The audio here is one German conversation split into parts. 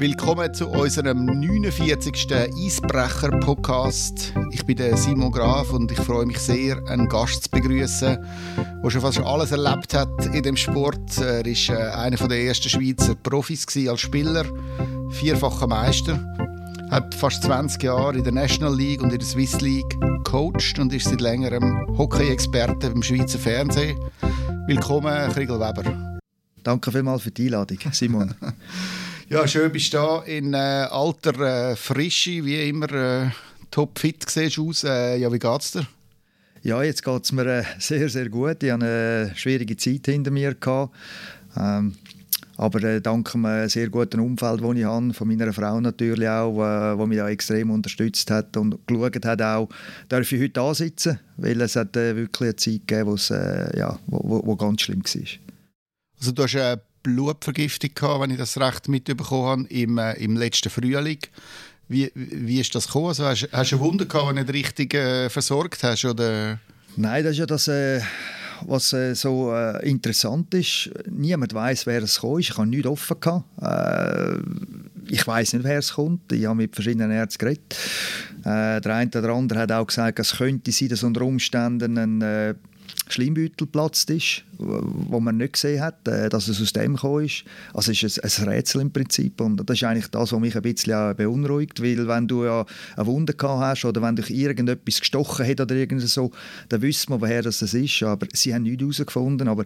Willkommen zu unserem 49. Eisbrecher-Podcast. Ich bin der Simon Graf und ich freue mich sehr, einen Gast zu begrüßen, der schon fast alles erlebt hat in dem Sport. Er war äh, einer der ersten Schweizer Profis als Spieler, vierfacher Meister, hat fast 20 Jahre in der National League und in der Swiss League gecoacht und ist seit längerem Hockey-Experte beim Schweizer Fernsehen. Willkommen, Kriegel Weber. Danke vielmals für die Einladung, Simon. Ja, schön bist du da in äh, alter äh, Frische, wie immer äh, topfit siehst aus. Äh, ja, wie geht's dir? Ja, jetzt geht es mir äh, sehr, sehr gut. Ich hatte eine schwierige Zeit hinter mir. Gehabt. Ähm, aber äh, dank einem sehr guten Umfeld, das ich habe, von meiner Frau natürlich auch, äh, die mich auch extrem unterstützt hat und geschaut hat auch, darf ich heute ansitzen, weil es hat äh, wirklich eine Zeit gegeben, äh, ja, wo, wo, wo ganz schlimm war. Also du hast äh, Blutvergiftung gehabt, wenn ich das recht mitbekommen habe, im, äh, im letzten Frühling. Wie, wie ist das gekommen? Also hast, hast du ein Wunder gehabt, wenn du nicht richtig äh, versorgt hast? Oder? Nein, das ist ja das, äh, was äh, so äh, interessant ist. Niemand weiß, wer es gekommen ist. Ich habe nichts offen gehabt. Äh, ich weiß nicht, wer es kommt. Ich habe mit verschiedenen Ärzten geredet. Äh, der eine oder andere hat auch gesagt, es könnte sein, dass unter Umständen ein Schleimbeutel geplatzt ist, wo man nicht gesehen hat, äh, dass es aus dem gekommen ist. Also es ist ein, Rätsel im Prinzip und das ist eigentlich das, was mich ein bisschen beunruhigt, weil wenn du ja eine Wunde gehabt hast oder wenn dich irgendetwas gestochen hat oder irgend so, dann wissen wir, woher das ist, aber sie haben nichts herausgefunden, aber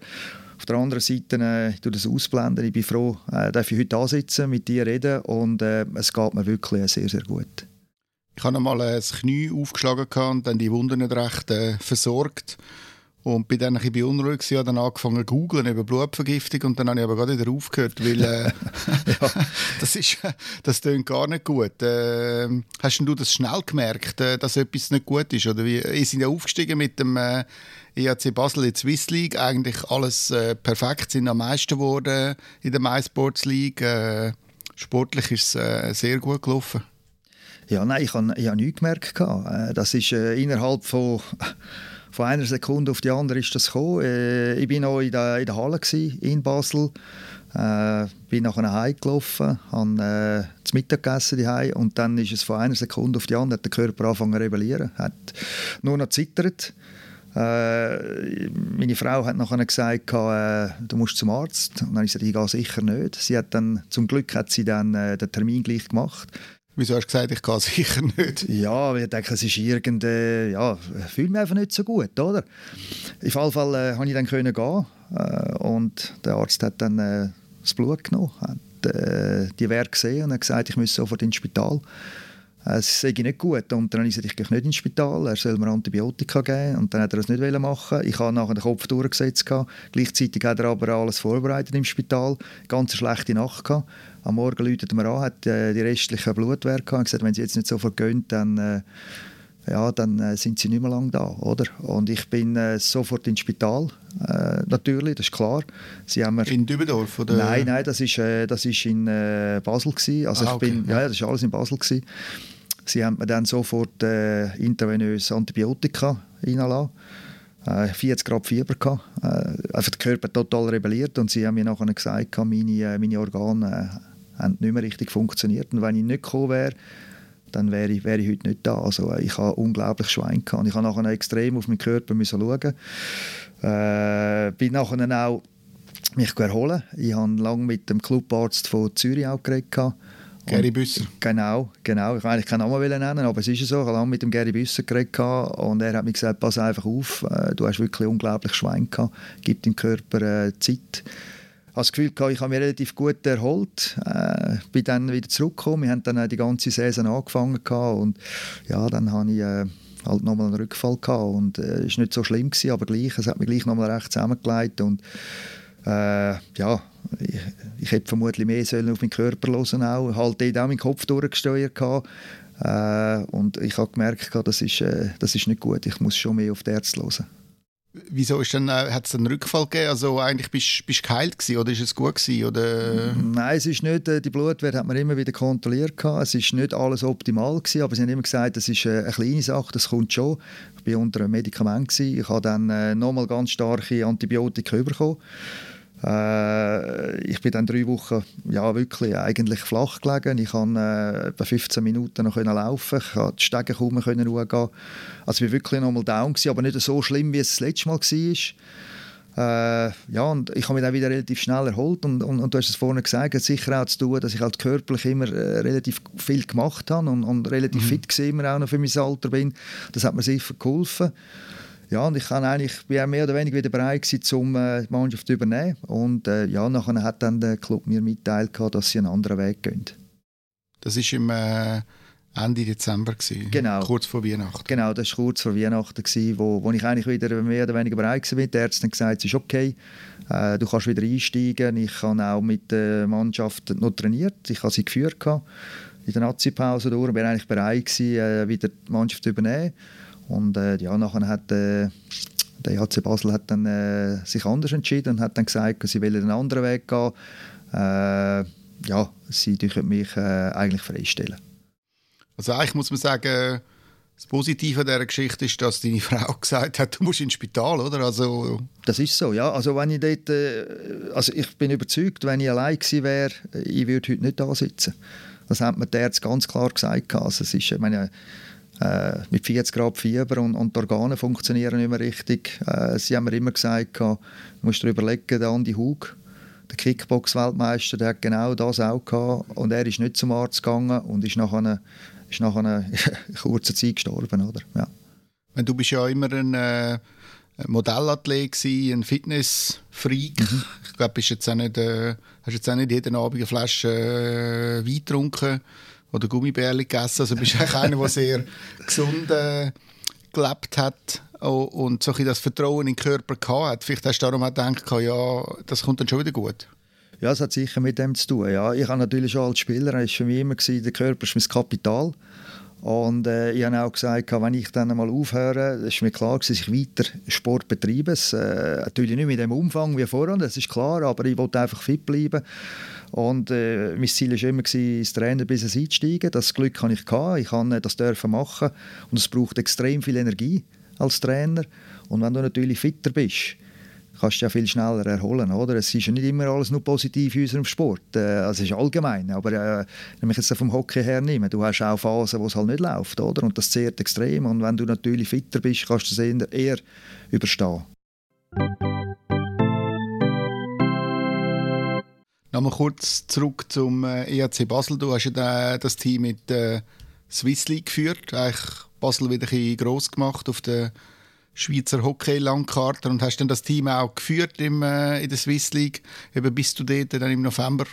auf der anderen Seite, äh, ich das ausblenden, ich bin froh, äh, dass ich heute sitzen, mit dir reden und äh, es geht mir wirklich sehr, sehr gut. Ich habe einmal das Knie aufgeschlagen und dann die Wunde nicht recht äh, versorgt. Und bin dann ein bisschen beunruhigt, habe dann angefangen zu googeln über Blutvergiftung und dann habe ich aber gerade wieder aufgehört, weil äh, ja, das ist, das klingt gar nicht gut. Äh, hast du das schnell gemerkt, äh, dass etwas nicht gut ist? Oder wie? Ihr sind ja aufgestiegen mit dem äh, EAC Basel in der Swiss League, eigentlich alles äh, perfekt, sind am meisten geworden in der MySports League. Äh, sportlich ist es äh, sehr gut gelaufen. Ja, nein, ich habe, ich habe nichts gemerkt. Das ist innerhalb von von einer Sekunde auf die andere ist das gekommen. Äh, ich bin noch in der, in der Halle gewesen, in Basel. Äh, bin nachher nach Hause gelaufen, habe äh, zu Mittag gegessen die und dann ist es von einer Sekunde auf die andere hat der Körper angefangen zu rebellieren, hat nur noch zittert. Äh, meine Frau hat nachher gesagt, äh, du musst zum Arzt. Und dann habe ich gesagt, ich gehe sicher nicht. Sie hat dann, zum Glück hat sie dann äh, den Termin gleich gemacht. Wieso hast du gesagt, ich kann sicher nicht? Ja, ich denke, es ist irgendwie, ja, fühle mich einfach nicht so gut, oder? In Fall Fall äh, konnte ich dann gehen äh, und der Arzt hat dann äh, das Blut genommen, hat äh, die Werte gesehen und hat gesagt, ich muss sofort ins Spital. Es sei nicht gut. Und dann habe ich gesagt, ich gehe nicht ins Spital, er soll mir Antibiotika geben. Und dann hat er das nicht machen Ich habe nachher den Kopf durchgesetzt. Gleichzeitig hat er aber alles vorbereitet im Spital. Ganz schlechte Nacht gehabt. Am Morgen läutet er mir an, hat äh, die restlichen Blutwerte gehabt. gesagt, wenn sie jetzt nicht sofort gehen, dann... Äh, ja, dann äh, sind sie nicht mehr lange da, oder? Und ich bin äh, sofort ins Spital, äh, natürlich, das ist klar. Sie haben mir, in Dübendorf? Oder? Nein, nein, das ist, äh, das ist in Basel gewesen. Also ah, ich bin, ja, das ist alles in Basel gewesen. Sie haben mir dann sofort äh, intravenös Antibiotika reingelassen. 40 Grad Fieber gehabt. einfach der Körper total rebelliert und sie haben mir nachher gesagt, meine, meine Organe haben nicht mehr richtig funktioniert und wenn ich nicht gekommen wäre, dann wäre ich, wäre ich heute nicht da. Also äh, ich habe unglaublich Schwein gehabt. Ich habe nachher extrem auf meinen Körper müssen schauen. Äh, bin nachher auch mich erholen. Ich habe lange mit dem Clubarzt von Zürich auch geredet. Gary Büsser. Genau, genau. Ich wollte eigentlich keinen Namen nennen, aber es ist so. Ich habe lange mit dem Gary Büsser geredet und er hat mir gesagt, pass einfach auf, äh, du hast wirklich unglaublich Schwein gehabt. Gib deinem Körper äh, Zeit habe das Gefühl, ich habe mich relativ gut erholt. Äh, bin dann wieder zurückgekommen. Wir haben dann die ganze Saison angefangen und ja, dann habe ich äh, halt nochmal einen Rückfall gehabt und äh, ist nicht so schlimm gewesen, aber gleich, es hat mich gleich nochmal recht zusammengelegt und äh, ja, ich, ich hätte vermutlich mehr sollen auf meinen Körper hören auch, halt dort auch meinen Kopf durchgesteuert gehabt. Äh, und ich habe gemerkt, das ist, äh, das ist nicht gut, ich muss schon mehr auf die Ärzte hören. Wieso ist dann, äh, hat es einen Rückfall gegeben? Also eigentlich bist du geheilt gewesen, oder ist es gut gewesen, oder? Nein, es ist nicht, äh, die Blutwerte hat man immer wieder kontrolliert gehabt. Es ist nicht alles optimal gewesen, aber sie haben immer gesagt, das ist äh, eine kleine Sache, das kommt schon. Ich war unter einem Medikament gewesen. Ich habe dann äh, nochmal ganz starke Antibiotika bekommen. Äh, ich bin dann drei Wochen ja, wirklich eigentlich flach gelegen. Ich konnte äh, etwa 15 Minuten noch laufen. Ich konnte die Stege kaum mehr hochgehen. Also ich war wirklich nochmal down, gewesen, aber nicht so schlimm, wie es das letzte Mal war. Äh, ja, und ich habe mich dann wieder relativ schnell erholt und, und, und du hast es vorhin gesagt, hat sicher auch zu tun, dass ich halt körperlich immer äh, relativ viel gemacht habe und, und relativ mhm. fit war, immer auch noch für mein Alter bin. Das hat mir sicher geholfen. Ja, und ich kann eigentlich, bin mehr oder weniger wieder bereit gewesen, um äh, die Mannschaft zu übernehmen. Und äh, ja, nachher hat dann der Club mir mitteilt, dass sie einen anderen Weg gehen. Das ist im äh, Ende Dezember gewesen, genau. kurz vor Weihnachten. Genau, das war kurz vor Weihnachten gewesen, wo, wo ich eigentlich wieder mehr oder weniger bereit war. Die Ärzte haben gesagt, es ist okay, äh, du kannst wieder einsteigen. Ich habe auch mit der Mannschaft noch trainiert, ich habe sie geführt in der Nazi-Pause durch, war eigentlich bereit gewesen, äh, wieder die Mannschaft zu übernehmen. Und äh, ja, nachher hat äh, der HC Basel hat dann, äh, sich anders entschieden und hat dann gesagt, sie wollen einen anderen Weg gehen. Äh, ja, sie dürfen mich äh, eigentlich freistellen. Also eigentlich muss man sagen, das Positive an dieser Geschichte ist, dass deine Frau gesagt hat, du musst ins Spital, oder? Also das ist so, ja. Also wenn ich dort, äh, also ich bin überzeugt, wenn ich allein gewesen wäre, ich würde heute nicht da sitzen. Das hat mir der Arzt ganz klar gesagt. Also es ist, ich meine, äh, mit 40 Grad Fieber und, und, die Organe funktionieren nicht mehr richtig. Äh, sie haben mir immer gesagt, du musst dir überlegen, der Andi Hug, der Kickbox-Weltmeister, der hat genau das auch gehabt und er ist nicht zum Arzt gegangen und ist nach einer, ist nach einer kurzen Zeit gestorben, oder? Ja. Du bist ja immer ein äh, Modellathlet ein Fitnessfreak. Mhm. Ich glaube, du jetzt äh, hast jetzt auch nicht jeden Abend eine Flasche äh, Wein getrunken oder Gummibärli gegessen. Also bist eigentlich einer, der sehr gesund äh, gelebt hat und so ein das Vertrauen in den Körper gehabt hat. Vielleicht hast du darum auch gedacht, ja, das kommt dann schon wieder gut. Ja, es hat sicher mit dem zu tun. Ja. Ich habe natürlich schon als Spieler, es für mich immer, gewesen, der Körper ist mein Kapital. Und äh, ich habe auch gesagt, wenn ich dann mal aufhöre, ist mir klar, dass ich weiter Sport betreibe. Äh, natürlich nicht mit dem Umfang wie vorher, das ist klar, aber ich wollte einfach fit bleiben. Und äh, mein Ziel war immer, ins Trainer bis einsteigen. Das Glück hatte ich. Gehabt. Ich kann das dürfen machen. Und es braucht extrem viel Energie als Trainer. Und wenn du natürlich fitter bist, kannst du ja viel schneller erholen. Oder? Es ist ja nicht immer alles nur positiv in unserem Sport. Äh, es ist allgemein. Aber äh, wenn ich jetzt vom Hockey her nehme, du hast auch Phasen, wo es halt nicht läuft. Oder? Und das zehrt extrem. Und wenn du natürlich fitter bist, kannst du es eher, eher überstehen. Nochmal kurz zurück zum äh, EAC Basel. Du hast ja das Team mit der äh, Swiss League geführt. Eigentlich Basel wieder ein bisschen gross gemacht auf der Schweizer Hockey-Landkarte und hast dann das Team auch geführt im, äh, in der Swiss League, eben bis du dort dann im November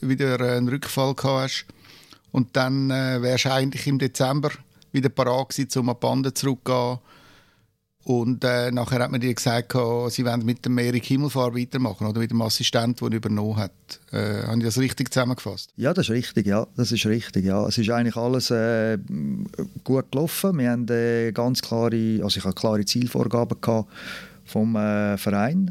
wieder äh, einen Rückfall gehabt hast. Und dann äh, wärst du eigentlich im Dezember wieder parat gewesen, um an die Bande zurückzugehen. Und äh, nachher hat man dir gesagt, sie wollen mit dem Erik Himmelfahr weitermachen oder mit dem Assistent, der ihn übernommen hat. Äh, habe ich das richtig zusammengefasst? Ja, das ist richtig. Ja, das ist richtig. Ja, es ist eigentlich alles äh, gut gelaufen. Wir haben äh, ganz klare, also ich hatte klare Zielvorgaben gehabt vom äh, Verein.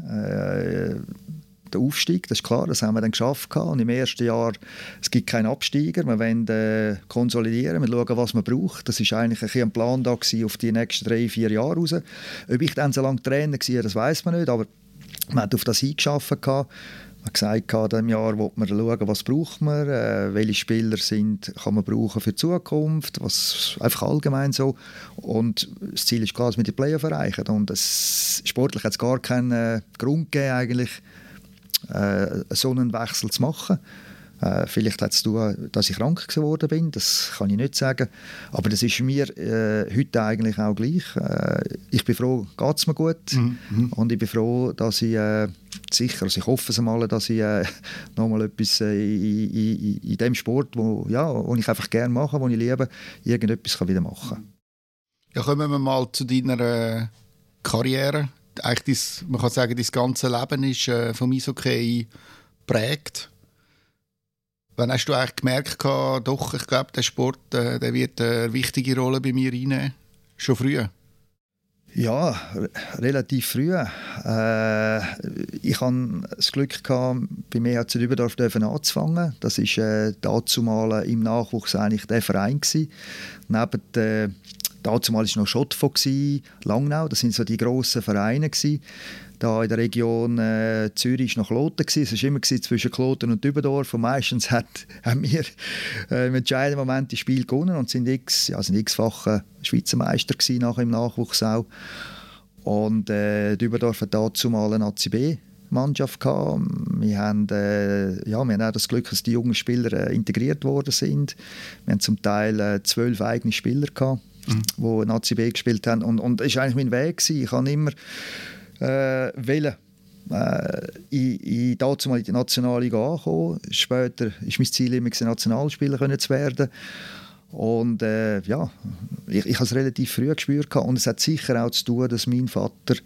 Der Aufstieg, das ist klar, das haben wir dann geschafft. Und im ersten Jahr, es gibt keinen Absteiger, wir wollen äh, konsolidieren, wir schauen, was man braucht. Das ist eigentlich ein, ein Plan da auf die nächsten drei, vier Jahre raus. Ob ich dann so lange Trainer war, das weiß man nicht, aber man hat auf das hingeschafft. Man hat gesagt, in diesem Jahr will man schauen, was braucht man, äh, welche Spieler sind, kann man brauchen für die Zukunft, was einfach allgemein so. Und das Ziel ist klar, dass wir die Playoff erreichen. Und es, sportlich hat es gar keinen äh, Grund gegeben, eigentlich, äh, so einen Wechsel zu machen. Äh, vielleicht hat es tun, dass ich krank geworden bin, das kann ich nicht sagen. Aber das ist mir äh, heute eigentlich auch gleich. Äh, ich bin froh, geht es mir gut. Mhm, mhm. Und ich bin froh, dass ich äh, sicher, also ich hoffe es mal, dass ich äh, nochmal etwas äh, in, in, in, dem Sport, wo, ja, wo ich einfach gerne mache, wo ich liebe, irgendetwas kann wieder machen Ja, kommen wir mal zu deiner Karriere eigentlich dein, man kann sagen, dein ganze Leben ist äh, vom Eishockey geprägt. Wann hast du eigentlich gemerkt, gehabt, doch, ich glaube, der Sport äh, der wird eine wichtige Rolle bei mir reinnehmen? Schon früh? Ja, relativ früh. Äh, ich hatte das Glück, gehabt, bei mir hat Dübendorf anzufangen. Das war äh, dazu mal im Nachwuchs eigentlich der Verein. Gewesen. Neben der Dazu war noch Schottfo, Langnau, das sind so die grossen Vereine. Gewesen. da in der Region äh, Zürich noch Kloten. Es war immer zwischen Kloten und Dübendorf und meistens hat, haben wir äh, im entscheidenden Moment das Spiel gewonnen und sind x, ja, sind x-fache Schweizer Meister nachher im Nachwuchs auch. Und äh, Dübendorf hat dazu mal eine ACB Mannschaft gehabt. Wir haben, äh, ja, wir haben auch das Glück, dass die jungen Spieler äh, integriert worden sind. Wir haben zum Teil äh, zwölf eigene Spieler gehabt, mhm. die Nazi B gespielt haben. Und, und das war eigentlich mein Weg. Gewesen. Ich habe immer äh, wollen, äh, in, in, dazu mal in die Nationalliga ankommen. Später war mein Ziel immer, Nationalspieler zu werden. Und äh, ja, ich, ich habe es relativ früh gespürt und es hat sicher auch zu tun, dass mein Vater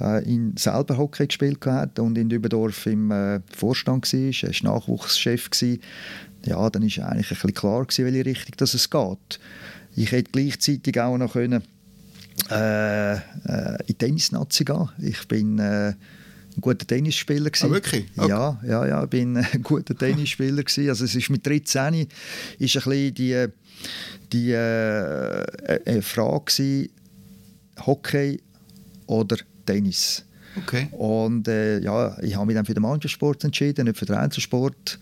äh, in selber Hockey gespielt hat und in Dübendorf im äh, Vorstand war. Er war Nachwuchschef. Ja, dann war eigentlich ein bisschen klar, gewesen, welche Richtung dass es geht. Ich hätte gleichzeitig auch noch können, äh, äh, in die Tennisnazi gehen. Ich bin äh, ein guter Tennisspieler Ah, wirklich? Okay. Ja, ja, ja, ich bin ein guter Tennisspieler gewesen. Also es ist mit 13 ist ein bisschen die, die äh, Frage gewesen, Hockey oder Tennis. Okay. Und äh, ja, ich habe mich dann für den Mannschaftssport entschieden, nicht für den Einzelsport.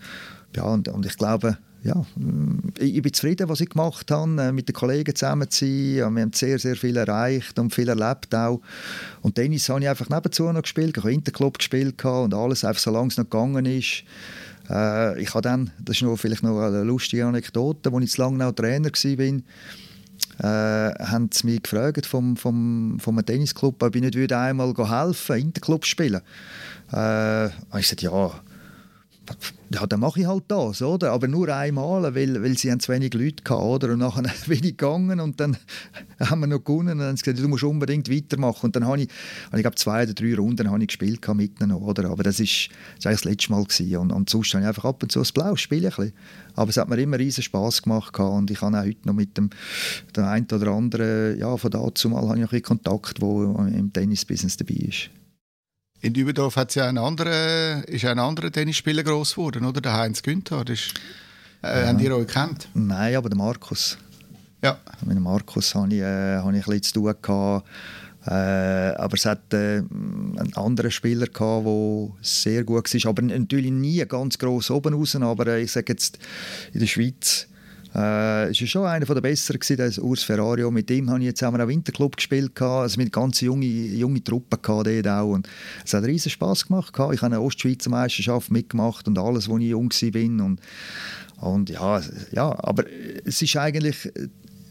Ja, und, und ich glaube, ja, mm, ich bin zufrieden, was ich gemacht habe, äh, mit den Kollegen zusammen zu sein. Wir haben sehr, sehr viel erreicht und viel erlebt auch. Und Tennis habe ich einfach nebenzu noch gespielt. Ich habe Interclub gespielt und alles, einfach so lange es noch gegangen ist. Äh, ich habe dann, das ist noch, vielleicht noch eine lustige Anekdote, als ich zu lange noch Trainer war, äh, haben sie mich gefragt vom, vom, vom Tennisclub, ob ich nicht einmal helfen würde, Interclub spielen. Äh, ich sagte, ja, ja, dann mache ich halt das, oder? Aber nur einmal, weil, weil sie haben zu wenig Leute hatten, oder? Und nachher ich gegangen und dann haben wir noch gewonnen und dann haben sie gesagt, du musst unbedingt weitermachen. Und dann habe ich, ich glaube, zwei oder drei Runden habe ich gespielt mit ihnen, oder? Aber das war das letzte Mal. Und, und sonst habe ich einfach ab und zu das Blau spielen. Aber es hat mir immer riesen Spass gemacht und ich habe auch heute noch mit dem, dem einen oder anderen, ja, von dazu mal habe ich noch ein Kontakt, der im Tennisbusiness dabei ist. In Dübendorf hat ja ein anderer, ist ein anderer Tennisspieler groß geworden, oder? Der Heinz Günther. Das äh, ja. Habt ihr euch gekannt? Nein, aber der Markus. Ja. Mit dem Markus hatte ich, äh, hatte ich ein bisschen zu tun. Gehabt. Äh, aber es hat äh, einen anderen Spieler gehabt, der sehr gut war. Aber natürlich nie ganz gross oben raus. Aber äh, ich sage jetzt, in der Schweiz äh, ist schon einer der Besseren gewesen, der Urs Ferrario. Mit dem habe ich jetzt haben auch Winterclub gespielt, also mit ganz junge, junge Truppe dort auch. Und es hat riesen Spaß gemacht. Ich habe eine Ostschweizer Meisterschaft mitgemacht und alles, als ich jung war. Und, und ja, ja, aber es ist eigentlich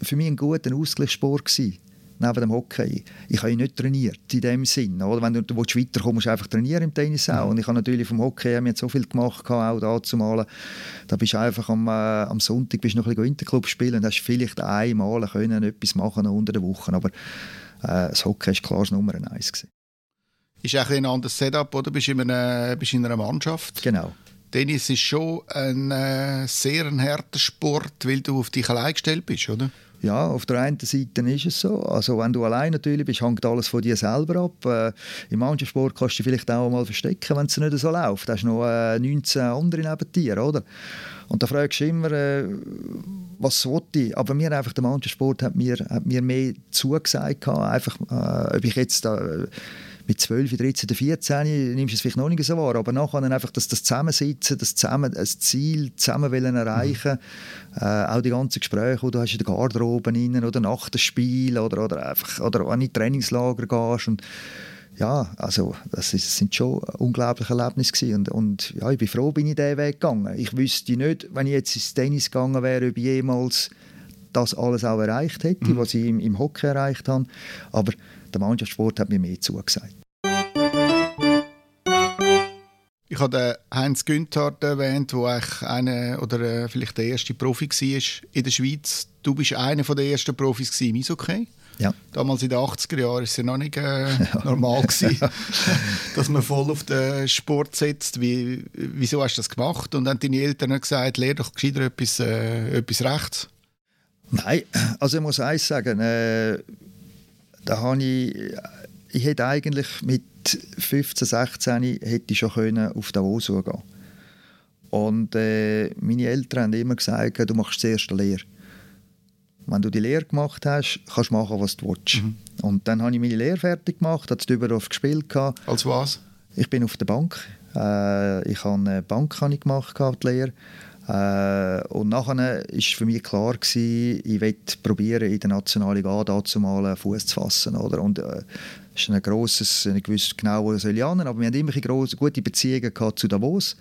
für mich ein guter Ausgleichssport gewesen neben dem Hockey. Ich habe nicht trainiert in dem Sinn. Oder? Wenn du, du weiterkommen musst du einfach trainieren im Tennis auch. Mhm. Und ich habe natürlich vom Hockey wir so viel gemacht, auch da zu malen. Da bist du einfach am, äh, am Sonntag bist noch ein bisschen Interclub spielen und hast vielleicht einmal können etwas machen unter der Woche. Aber äh, das Hockey ist klar das Nummer eins gewesen. Ist ein, ein anderes Setup, oder? Bist du in einer, bist in einer Mannschaft? Genau. Tennis ist schon ein äh, sehr ein harter Sport, weil du auf dich allein gestellt bist, oder? Ja, auf der einen Seite ist es so. Also wenn du allein natürlich bist, hängt alles von dir selber ab. Äh, Im Mannschaftssport kannst du vielleicht auch mal verstecken, wenn es nicht so läuft. Da hast noch äh, 19 andere neben dir, oder? Und da fragst du immer, äh, was sollte ich? Aber mir einfach der Mannschaftssport hat mir, hat mir mehr zugesagt, einfach, äh, ob ich jetzt da mit 12, 13, 14 nimmst du es vielleicht noch nicht so wahr, aber nachher dann einfach das, das Zusammensitzen, das, zusammen, das Ziel zusammen wollen erreichen, mhm. äh, auch die ganzen Gespräche, die du hast in der Garderobe rein, oder nach dem Spiel oder, oder einfach oder wenn du in Trainingslager gehst und ja, also das, ist, das sind schon unglaubliche Erlebnisse gewesen. und, und ja, ich bin froh, bin ich diesen Weg gegangen. Ich wüsste nicht, wenn ich jetzt ins Tennis gegangen wäre, ob ich jemals das alles auch erreicht hätte, mhm. was ich im, im Hockey erreicht habe, aber der Mannschaftssport hat mir mehr zugesagt. Ich habe Heinz Günther erwähnt, der eine oder äh, vielleicht der erste Profi war in der Schweiz. Du bist einer der ersten Profis im Eishockey. Ja. Damals in den 80er Jahren war es ja noch nicht äh, ja. normal, gewesen, dass man voll auf den Sport setzt. Wie, wieso hast du das gemacht? Und dann deine Eltern gesagt, lehr doch gescheiter etwas, äh, etwas rechts. Nein, also ich muss eins sagen, äh, da habe ich, ich hätte eigentlich mit 15, 16 hätte ich schon können auf Davos gehen Und äh, meine Eltern haben immer gesagt, du machst zuerst eine Lehre. wenn du die Lehre gemacht hast, kannst du machen, was du willst. Mhm. Und dann habe ich meine Lehre fertig gemacht, habe Dübendorf gespielt. Als was? Ich bin auf der Bank. Äh, ich habe eine Bank habe ich gemacht, die Lehre. Äh, und nachher war für mich klar, gewesen, ich will probieren, in der Nationalliga dazu mal Fuß zu fassen. Oder? Und, äh, ist ein grosses, ich wusste genau, wo soll ich aber wir hatten immer grosse, gute Beziehungen zu Davos.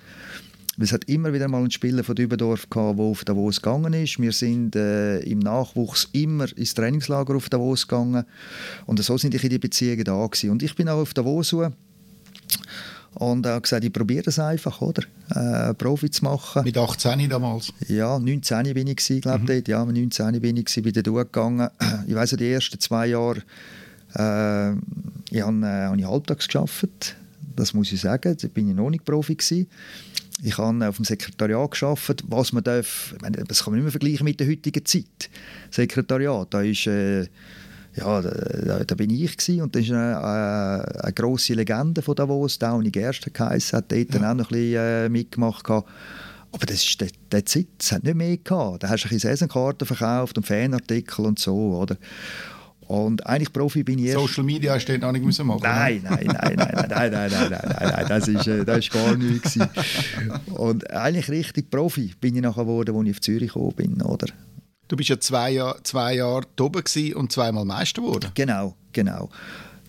Es hat immer wieder mal einen Spieler von Dübendorf gehabt, der auf Davos gegangen ist. Wir sind äh, im Nachwuchs immer ins Trainingslager auf Davos gegangen. Und so sind ich in die Beziehungen da gewesen. Und ich bin auch auf Davos so und habe gesagt, ich probiere das einfach, oder? Äh, Profi zu machen. Mit 18 damals? Ja, 19 bin ich, glaube mhm. ich. Ja, 19 bin ich, bin dort gegangen. Ich weiss die ersten zwei Jahre äh, ich habe, äh, habe ich halbtags gearbeitet. Das muss ich sagen. Da bin ich noch nicht Profi gewesen. Ich habe auf dem Sekretariat geschafft, was man darf. Meine, das kann man nicht mehr vergleichen mit der heutigen Zeit. Sekretariat, da ist äh, ja, da, da, bin ich gewesen. und das ist eine, eine, äh, eine grosse Legende von Davos, Downey Gersten geheißen, hat dort ja. dann auch noch ein bisschen äh, mitgemacht gehabt. Aber das ist der, der Zeit, es hat nicht mehr gehabt. Da hast du ein Saisonkarten verkauft und Fanartikel und so, oder? Und eigentlich Profi bin ich. Social Media dort noch nicht müssen machen Nein, nein, nein, nein, nein, nein, nein, nein, nein, nein, nein, das ist, äh, das ist gar nichts Und eigentlich richtig Profi bin ich nachher geworden, als ich auf Zürich gekommen bin, oder? Du bist ja zwei, Jahr, zwei Jahre oben und zweimal Meister geworden. Genau, genau.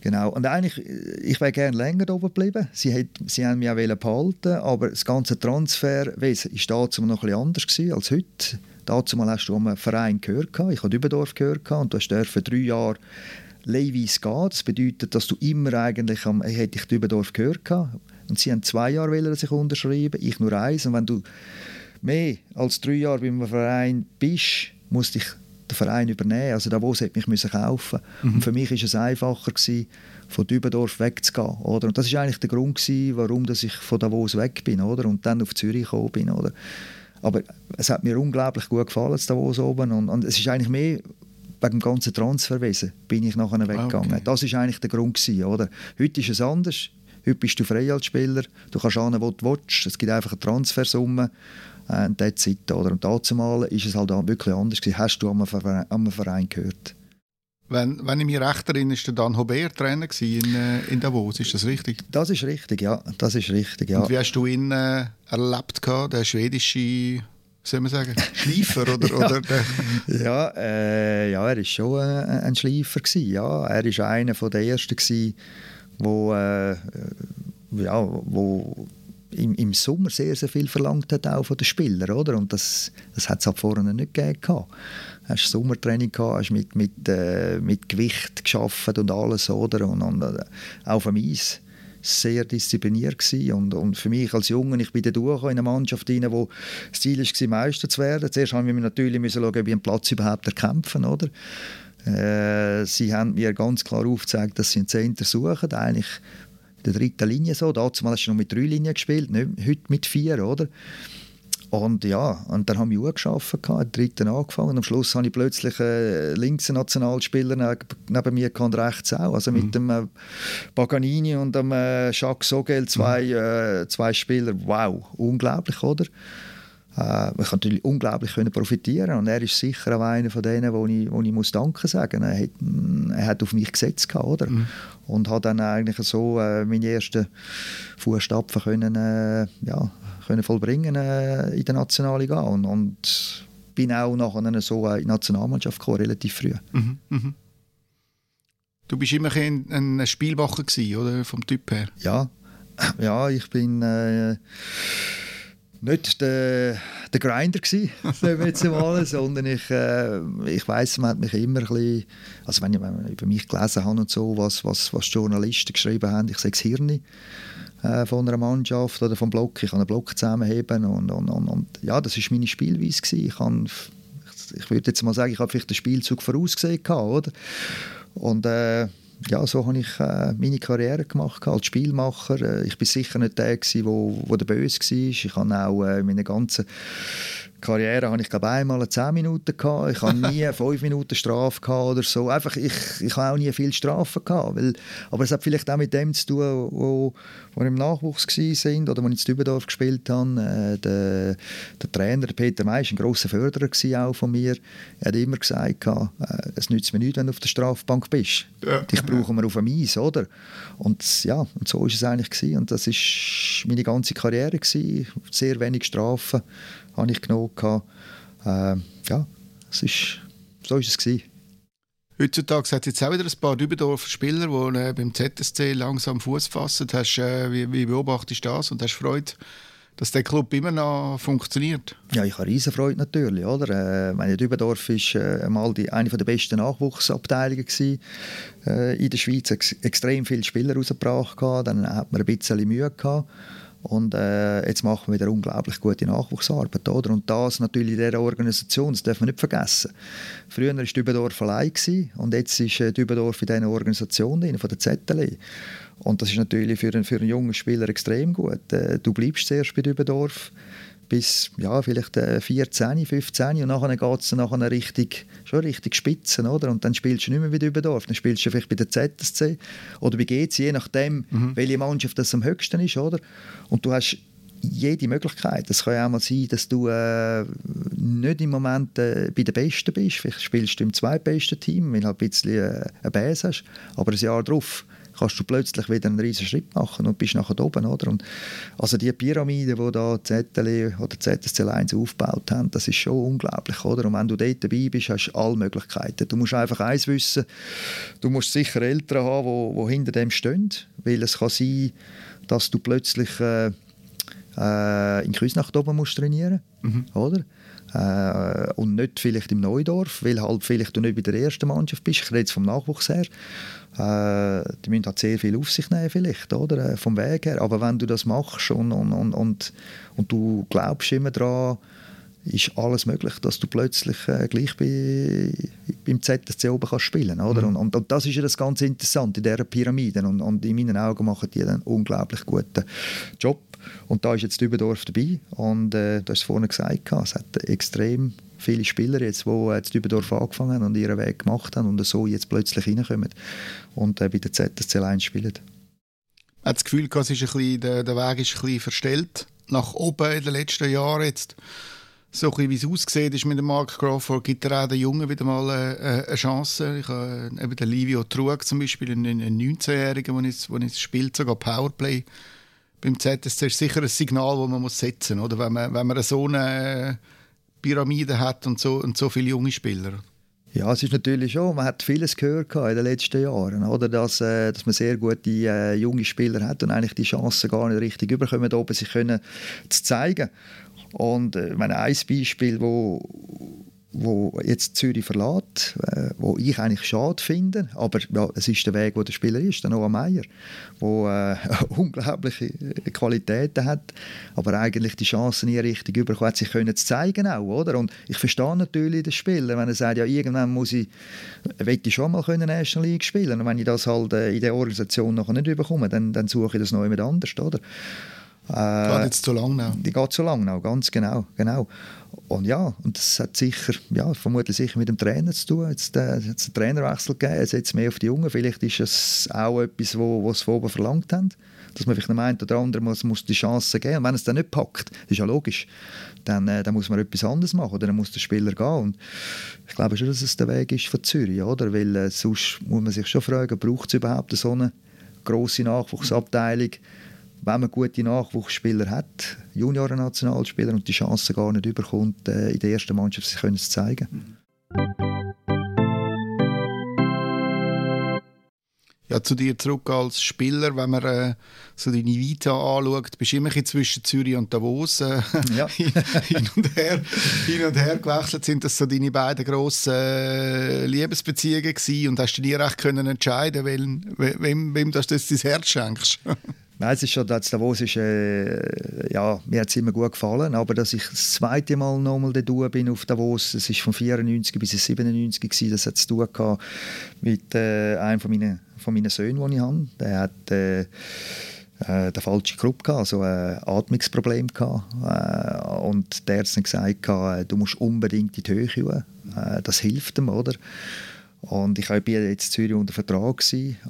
Genau. Und eigentlich, ich wäre gerne länger oben geblieben. Sie, hat, sie haben mich auch behalten aber das ganze Transferwesen war dazu noch ein anders als heute. Dazu hast du einen Verein gehört. Ich habe Dübendorf gehört und du durfte drei Jahre leihweise gehen. Das bedeutet, dass du immer eigentlich am, hätte ich Dübendorf gehört. Und sie haben zwei Jahre wollen, sich unterschreiben, ich nur eins. Und wenn du mehr als drei Jahre beim Verein bist, musste ich den Verein übernehmen. Also Davos hätte mich müssen kaufen mhm. Und für mich war es einfacher, gewesen, von Dübendorf wegzugehen. Oder? Und das war eigentlich der Grund, gewesen, warum dass ich von Davos weg bin oder? und dann auf Zürich gekommen bin. Oder? Aber es hat mir unglaublich gut gefallen, Davos oben. Und, und es ist eigentlich mehr wegen dem ganzen Transferwesen bin ich nachher weggegangen. Okay. Das war eigentlich der Grund. Gewesen, oder? Heute ist es anders. Heute bist du frei als Spieler. Du kannst an, wo du willst. Es gibt einfach eine Transfersumme äh, that's it, oder? Und dazu mal ist es halt wirklich anders gewesen. Hast du an einem Verein, gehört? Wenn, wenn ich mich recht erinnere, war Dan Hobert Trainer in, äh, in Davos, ist das richtig? Das ist richtig, ja. Das ist richtig, ja. Und wie hast du ihn äh, erlebt, gehabt, der schwedische soll man sagen, Schleifer? Oder, ja, oder ja, äh, ja, er war schon äh, ein Schleifer. Gewesen, ja. Er war einer der Ersten, gewesen, wo, äh, ja, wo im, im Sommer sehr, sehr viel verlangt hat, auch von den Spielern. Oder? Und das, das hat es halt vorne nicht gegeben. Du hast Sommertraining gehabt, hast mit, mit, äh, mit Gewicht geschafft und alles. Oder? Und, und äh, auf dem Eis sehr diszipliniert. Und, und für mich als Junge, ich bin da in eine Mannschaft rein, wo das Ziel war, Meister zu werden. Zuerst haben wir natürlich müssen schauen, ob wir einen Platz überhaupt erkämpfen, oder? Äh, sie haben mir ganz klar aufgezeigt, dass sie einen Center suchen, eigentlich der dritten Linie so. Damals hast du noch mit drei Linien gespielt, nicht heute mit vier, oder? Und ja, und dann haben wir gearbeitet, der dritten angefangen. Und am Schluss habe ich plötzlich einen links Nationalspieler neben mir und rechts auch. Also mit mhm. dem äh, Paganini und dem äh, Jacques Sogel zwei, mhm. äh, zwei Spieler. Wow, unglaublich, oder? Äh, ich natürlich unglaublich können profitieren und er ist sicher auch einer von denen, wo ich, wo ich muss Danke sagen muss. Er hat, er hat auf mich gesetzt, oder? Mhm. Und hat dann eigentlich so äh, meine ersten Fußstapfen können, äh, ja, können vollbringen äh, in der Nationalliga und, und bin auch nachher so in die Nationalmannschaft gekommen, relativ früh. Mhm. Mhm. Du bist immer ein, ein Spielwacher gewesen, oder? Vom Typ her? Ja, ja ich bin äh, nicht der, der Grinder gsi, jetzt mal, sondern ich, äh, ich weiß, man hat mich immer ein bisschen, also wenn ich, wenn ich über mich gelesen habe und so, was, was, was Journalisten geschrieben haben, ich sage das Hirn äh, von einer Mannschaft oder vom Block, ich kann einen Block zusammenheben und, und, und, und ja, das ist meine Spielweise gewesen. Ich, ich, ich würde jetzt mal sagen, ich habe vielleicht den Spielzug vorausgesehen oder? Und äh, ja, so habe ich äh, meine Karriere gemacht als Spielmacher. Äh, ich bin sicher nicht der, gewesen, wo, wo der Böse war. Ich habe auch äh, meine ganzen Karriere habe ich glaube einmal 10 Minuten gehabt. Ich habe nie 5 Minuten Strafe gehabt oder so. Einfach, ich, ich habe auch nie viel Strafe gehabt. Weil, aber es hat vielleicht auch mit dem zu tun, wo, wo wir im Nachwuchs sind oder wo ich in Dübendorf gespielt habe. Äh, der, der Trainer, der Peter May, war ein grosser Förderer auch von mir. Er hat immer gesagt, äh, es nützt mir nichts, wenn du auf der Strafbank bist. Ja. Dich brauchen wir auf dem Eis, oder? Und ja, und so war es eigentlich gewesen. Und das war meine ganze Karriere gewesen. Sehr wenig Strafen habe ich genommen. Äh, ja, es ist, so war es. Gewesen. Heutzutage hat es jetzt auch wieder ein paar Dübendorfer Spieler, die äh, beim ZSC langsam Fuß fassen. Hast, äh, wie, wie, beobachtest du das und hast Freude, dass der Club immer noch funktioniert? Ja, ich habe riesen Freude natürlich. Oder? Äh, meine Dübendorf war äh, mal die, eine der besten Nachwuchsabteilungen gewesen, äh, in der Schweiz. Ex extrem viele Spieler rausgebracht. Dann hat man ein bisschen Mühe gehabt. Und äh, jetzt machen wir wieder unglaublich gute Nachwuchsarbeit. Oder? Und das natürlich in dieser Organisation, das darf man nicht vergessen. Früher war Dübendorf allein gewesen, und jetzt ist äh, Dübendorf in dieser Organisation drin, von der ZLE. Und das ist natürlich für einen, für einen jungen Spieler extrem gut. Äh, du bleibst zuerst bei Dübendorf bis ja, vielleicht äh, 14, 15 und nachher geht es nachher richtig, schon richtig spitzen, oder? Und dann spielst du nicht mehr bei Dübendorf, dann spielst du vielleicht bei der ZSC oder bei GC, je nachdem, mhm. welche Mannschaft das am höchsten ist, oder? Und du hast jede Möglichkeit. Es kann ja auch mal sein, dass du äh, nicht im Moment äh, bei den Besten bist. Vielleicht spielst du im zweitbesten Team, weil du halt ein bisschen äh, eine Base hast. Aber ein Jahr darauf kannst du plötzlich wieder einen riesen Schritt machen und bist nachher oben. Oder? Und also die Pyramide, die da ZLE oder ZSC 1 aufgebaut haben, das ist schon unglaublich. Oder? Und wenn du dort dabei bist, hast du alle Möglichkeiten. Du musst einfach eins wissen, du musst sicher Eltern haben, die, die hinter dem stehen, weil es kann sein, dass du plötzlich äh, äh, in Küsnacht oben musst trainieren mhm. oder? Äh, und nicht vielleicht im Neudorf, weil halt vielleicht du nicht bei der ersten Mannschaft bist. Ich rede jetzt vom Nachwuchs her. Äh, die müssen halt sehr viel auf sich nehmen vielleicht, oder? Äh, vom Weg her. Aber wenn du das machst und, und, und, und, und du glaubst immer daran, ist alles möglich, dass du plötzlich äh, gleich bei, beim ZSC oben kannst spielen oder? Mhm. Und, und, und, das ist ja das ganz Interessante in dieser Pyramide und, und in meinen Augen machen die einen unglaublich guten Job und da ist jetzt Dübendorf dabei und äh, du hast es vorhin gesagt, es hat extrem viele Spieler jetzt, die jetzt Dübendorf angefangen haben und ihren Weg gemacht haben und so jetzt plötzlich reinkommen und äh, bei der ZSC 1 spielen. Hat das Gefühl, es ist ein bisschen, der, der Weg ist ein bisschen verstellt nach oben in den letzten Jahren jetzt so wie es aussieht, ist mit dem Mark Crawford, gibt er auch den Jungen wieder mal äh, eine Chance. Ich habe eben den Livio Trug zum Beispiel, einen, 19-Jährigen, der jetzt, jetzt spielt, sogar Powerplay beim ZSC ist sicher ein Signal, das man setzen muss, wenn man, wenn man so eine Pyramide hat und so, und so viele junge Spieler. Ja, es ist natürlich schon, man hat vieles gehört in den letzten Jahren, oder? Dass, äh, dass man sehr gute äh, junge Spieler hat und eigentlich die Chancen gar nicht richtig überkommen, oben sich können zu zeigen. Und äh, meine, ein Beispiel, wo, wo jetzt Zürich verlässt, äh, wo ich eigentlich schade finde, aber ja, es ist der Weg, wo der Spieler ist, der Noah Meyer, der äh, unglaubliche Qualitäten hat, aber eigentlich die Chance nie richtig überkommen hat, sich können zu zeigen auch, oder? Und ich verstehe natürlich den Spieler, wenn er sagt, ja irgendwann muss ich, will ich schon mal können National League spielen und wenn ich das halt äh, in der Organisation noch nicht überkomme, dann, dann suche ich das noch jemand anders, oder? Äh, geht jetzt zu lang noch. Die geht zu lang noch, ganz genau, genau. Und ja, und das hat sicher, ja, vermutlich sicher mit dem Trainer zu tun. Jetzt äh, hat es einen Trainerwechsel gegeben, jetzt setzt mehr auf die Jungen. Vielleicht ist es auch etwas, wo, was von oben verlangt haben. Dass man vielleicht meint, oder andere muss, muss die Chance geben. Und wenn es dann nicht packt, ist ja logisch, dann, äh, dann muss man etwas anderes machen oder dann muss der Spieler gehen. Und ich glaube schon, dass es der Weg ist von Zürich, oder? Weil äh, sonst muss man sich schon fragen, braucht es überhaupt so eine grosse Nachwuchsabteilung? Wenn man gute Nachwuchsspieler hat, Junioren-Nationalspieler und die Chance gar nicht überkommt, äh, in der ersten Mannschaft sich können zu zeigen. Ja, zu dir zurück als Spieler, wenn man äh, so deine Vita anschaut, bist du immer zwischen Zürich und Davos äh, ja. hin, und her, hin und her gewechselt. Sind das so deine beiden grossen äh, Liebesbeziehungen gewesen und hast du dir recht können entscheiden, wem, wem, wem du das dein Herz schenkst? Nein, es ist schon, das Davos ist, äh, ja, mir hat es immer gut gefallen, aber dass ich das zweite Mal nochmal da bin auf Davos, es ist von 94 bis 97 gewesen, das hat zu tun gehabt mit äh, einem von meinen, von meinen Söhnen, die ich habe. Der hat äh, äh, der falsche Gruppe gehabt, also ein Atmungsproblem gehabt. Äh, und der hat gesagt, äh, du musst unbedingt in die Höhe. Äh, das hilft ihm, oder? Und ich war jetzt in Zürich unter Vertrag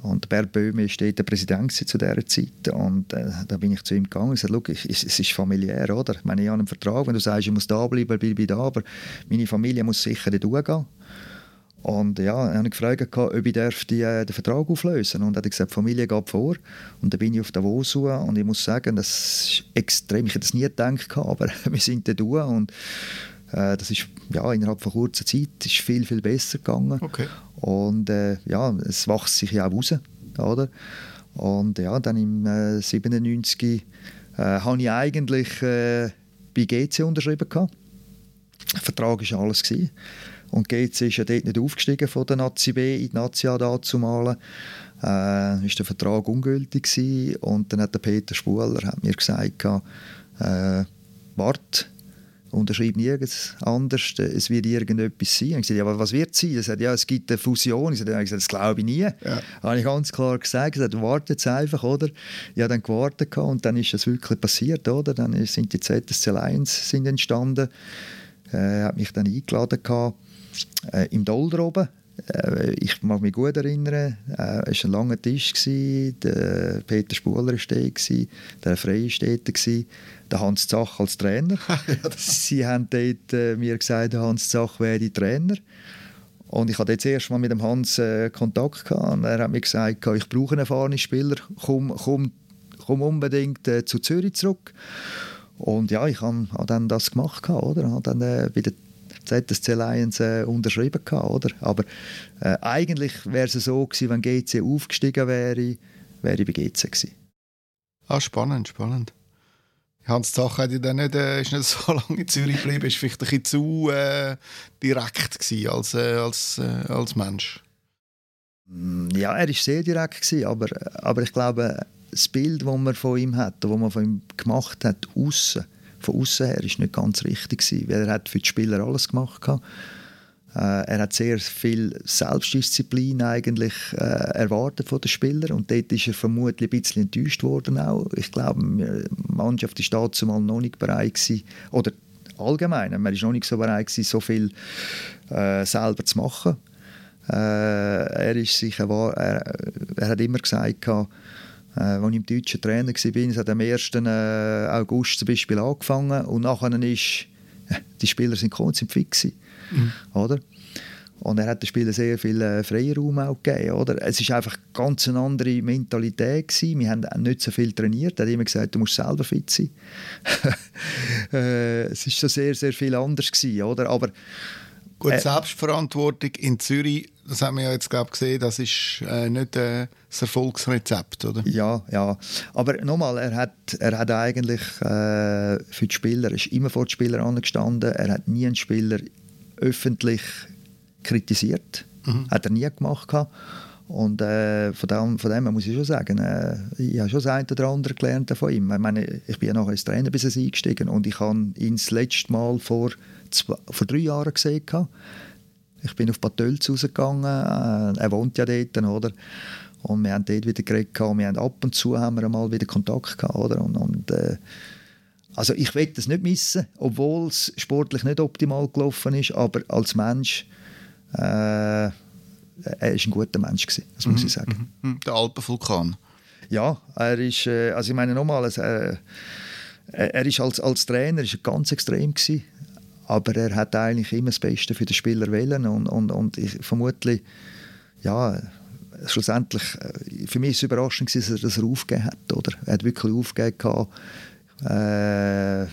und Bert Böhme war der Präsident zu dieser Zeit. Und äh, da bin ich zu ihm gegangen und gesagt, ich, es, es ist familiär, oder? Ich meine, ich habe einen Vertrag, wenn du sagst, ich muss da bleiben, bleibe ich da, aber meine Familie muss sicher dort gehen. Und ja, ich habe gefragt, ob ich die, äh, den Vertrag auflösen Und er hat gesagt, Familie geht vor. Und dann bin ich auf Davos und ich muss sagen, das ist extrem, ich hätte das nie gedacht, aber wir sind da und äh, das ist ja, innerhalb von kurzer Zeit ist viel, viel besser gegangen. Okay. Und äh, ja, es wächst sich ja auch raus. Oder? Und ja, dann im äh, 97 äh, habe ich eigentlich äh, bei GC unterschrieben. Gehabt. Der Vertrag war alles. Gewesen. Und GC ist ja dort nicht aufgestiegen von der Nazi B in die Nazi A dazumalen. Äh, war der Vertrag ungültig gewesen. und dann hat der Peter Spuler hat mir gesagt, äh, warte, unterschreib nirgends anders, es wird irgendetwas sein. Ich habe gesagt, ja, was wird es sein? Er sagt, ja, es gibt eine Fusion. Ich habe gesagt, das glaube ich nie. Ja. habe ich ganz klar gesagt, gesagt warte jetzt einfach, oder? Ich habe dann gewartet und dann ist es wirklich passiert, oder? Dann sind die ZSC Lions sind entstanden. Er äh, hat mich dann eingeladen gehabt äh, im Dolder oben. Äh, ich mag mich gut erinnern, äh, es war ein langer Tisch, gewesen, der Peter Spuler war da, der Frey war der Hans Zach als Trainer. Sie haben dort äh, mir gesagt, Hans Zach wäre Trainer. Und ich hatte jetzt erst mal mit dem Hans äh, Kontakt gehabt und er hat mir gesagt, ich brauche einen erfahrenen Spieler, komm, komm, komm unbedingt äh, zu Zürich zurück. Und ja, ich habe hab dann das gemacht, oder? Ich habe dann äh, bei der ZSC Lions äh, unterschrieben gehabt, oder? Aber äh, eigentlich wäre es so gewesen, wenn GC aufgestiegen wäre, wäre ich bei GC gewesen. Ah, spannend, spannend. Hans Zach hat dann nicht, äh, ist nicht so lange in Zürich geblieben, ist vielleicht ein bisschen zu äh, direkt als, äh, als, äh, als Mensch. Mm, ja, er war sehr direkt, gewesen, aber, aber ich glaube, das Bild, das man von ihm hat, das man von ihm gemacht hat, außen, von außen her ist nicht ganz richtig gewesen, weil er hat für die Spieler alles gemacht hat. Äh, er hat sehr viel Selbstdisziplin eigentlich äh, erwartet von den Spielern und dort ist er vermutlich ein bisschen enttäuscht worden auch. Ich glaube, die Mannschaft ist dazu mal noch nicht bereit gewesen, oder allgemein, man ist noch nicht so bereit gewesen, so viel äh, selber zu machen. Äh, er ist sicher, er, er hat immer gesagt, äh, als ich im deutschen Trainer war, es hat am 1. Äh, August zum Beispiel angefangen und nachher ist, die Spieler sind gekommen, sind fit gewesen, mhm. oder? Und er hat den Spielern sehr viel äh, Freiraum auch gegeben. Oder? Es war einfach ganz eine andere Mentalität. Gewesen. Wir haben nicht so viel trainiert. Er hat immer gesagt, du musst selber fit sein. äh, es war so sehr, sehr viel anders. Gewesen, oder? Aber Gut, äh, Selbstverantwortung in Zürich, das haben wir ja jetzt glaub, gesehen, das ist äh, nicht äh, das Erfolgsrezept, oder? Ja, ja. Aber nochmal, er hat, er hat eigentlich äh, für die Spieler, er ist immer vor den Spielern angestanden, er hat nie einen Spieler öffentlich kritisiert, mhm. hat er nie gemacht. Gehabt. Und äh, von, dem, von dem muss ich schon sagen, äh, ich habe schon das eine oder andere gelernt von ihm. Ich, meine, ich bin ja nachher als Trainer bis eingestiegen und ich habe ihn das letzte Mal vor, zwei, vor drei Jahren gesehen. Ich bin auf Bad Tölz rausgegangen, äh, er wohnt ja dort, oder? Und wir haben dort wieder geredet, wir haben ab und zu haben wir mal wieder Kontakt gehabt, oder? Und, und äh, also ich will das nicht missen, obwohl es sportlich nicht optimal gelaufen ist, aber als Mensch äh, er war ein guter Mensch, gewesen, das muss mhm, ich sagen. Mhm, mhm. Der Alpenvulkan. Ja, er ist, äh, also ich meine nochmal, äh, er ist als, als Trainer ist ganz extrem gewesen, aber er hat eigentlich immer das Beste für den Spieler wählen und, und, und ich, vermutlich, ja, schlussendlich, äh, für mich ist es überraschend dass er das aufgegeben hat, oder? Er hat wirklich aufgegeben gehabt, äh,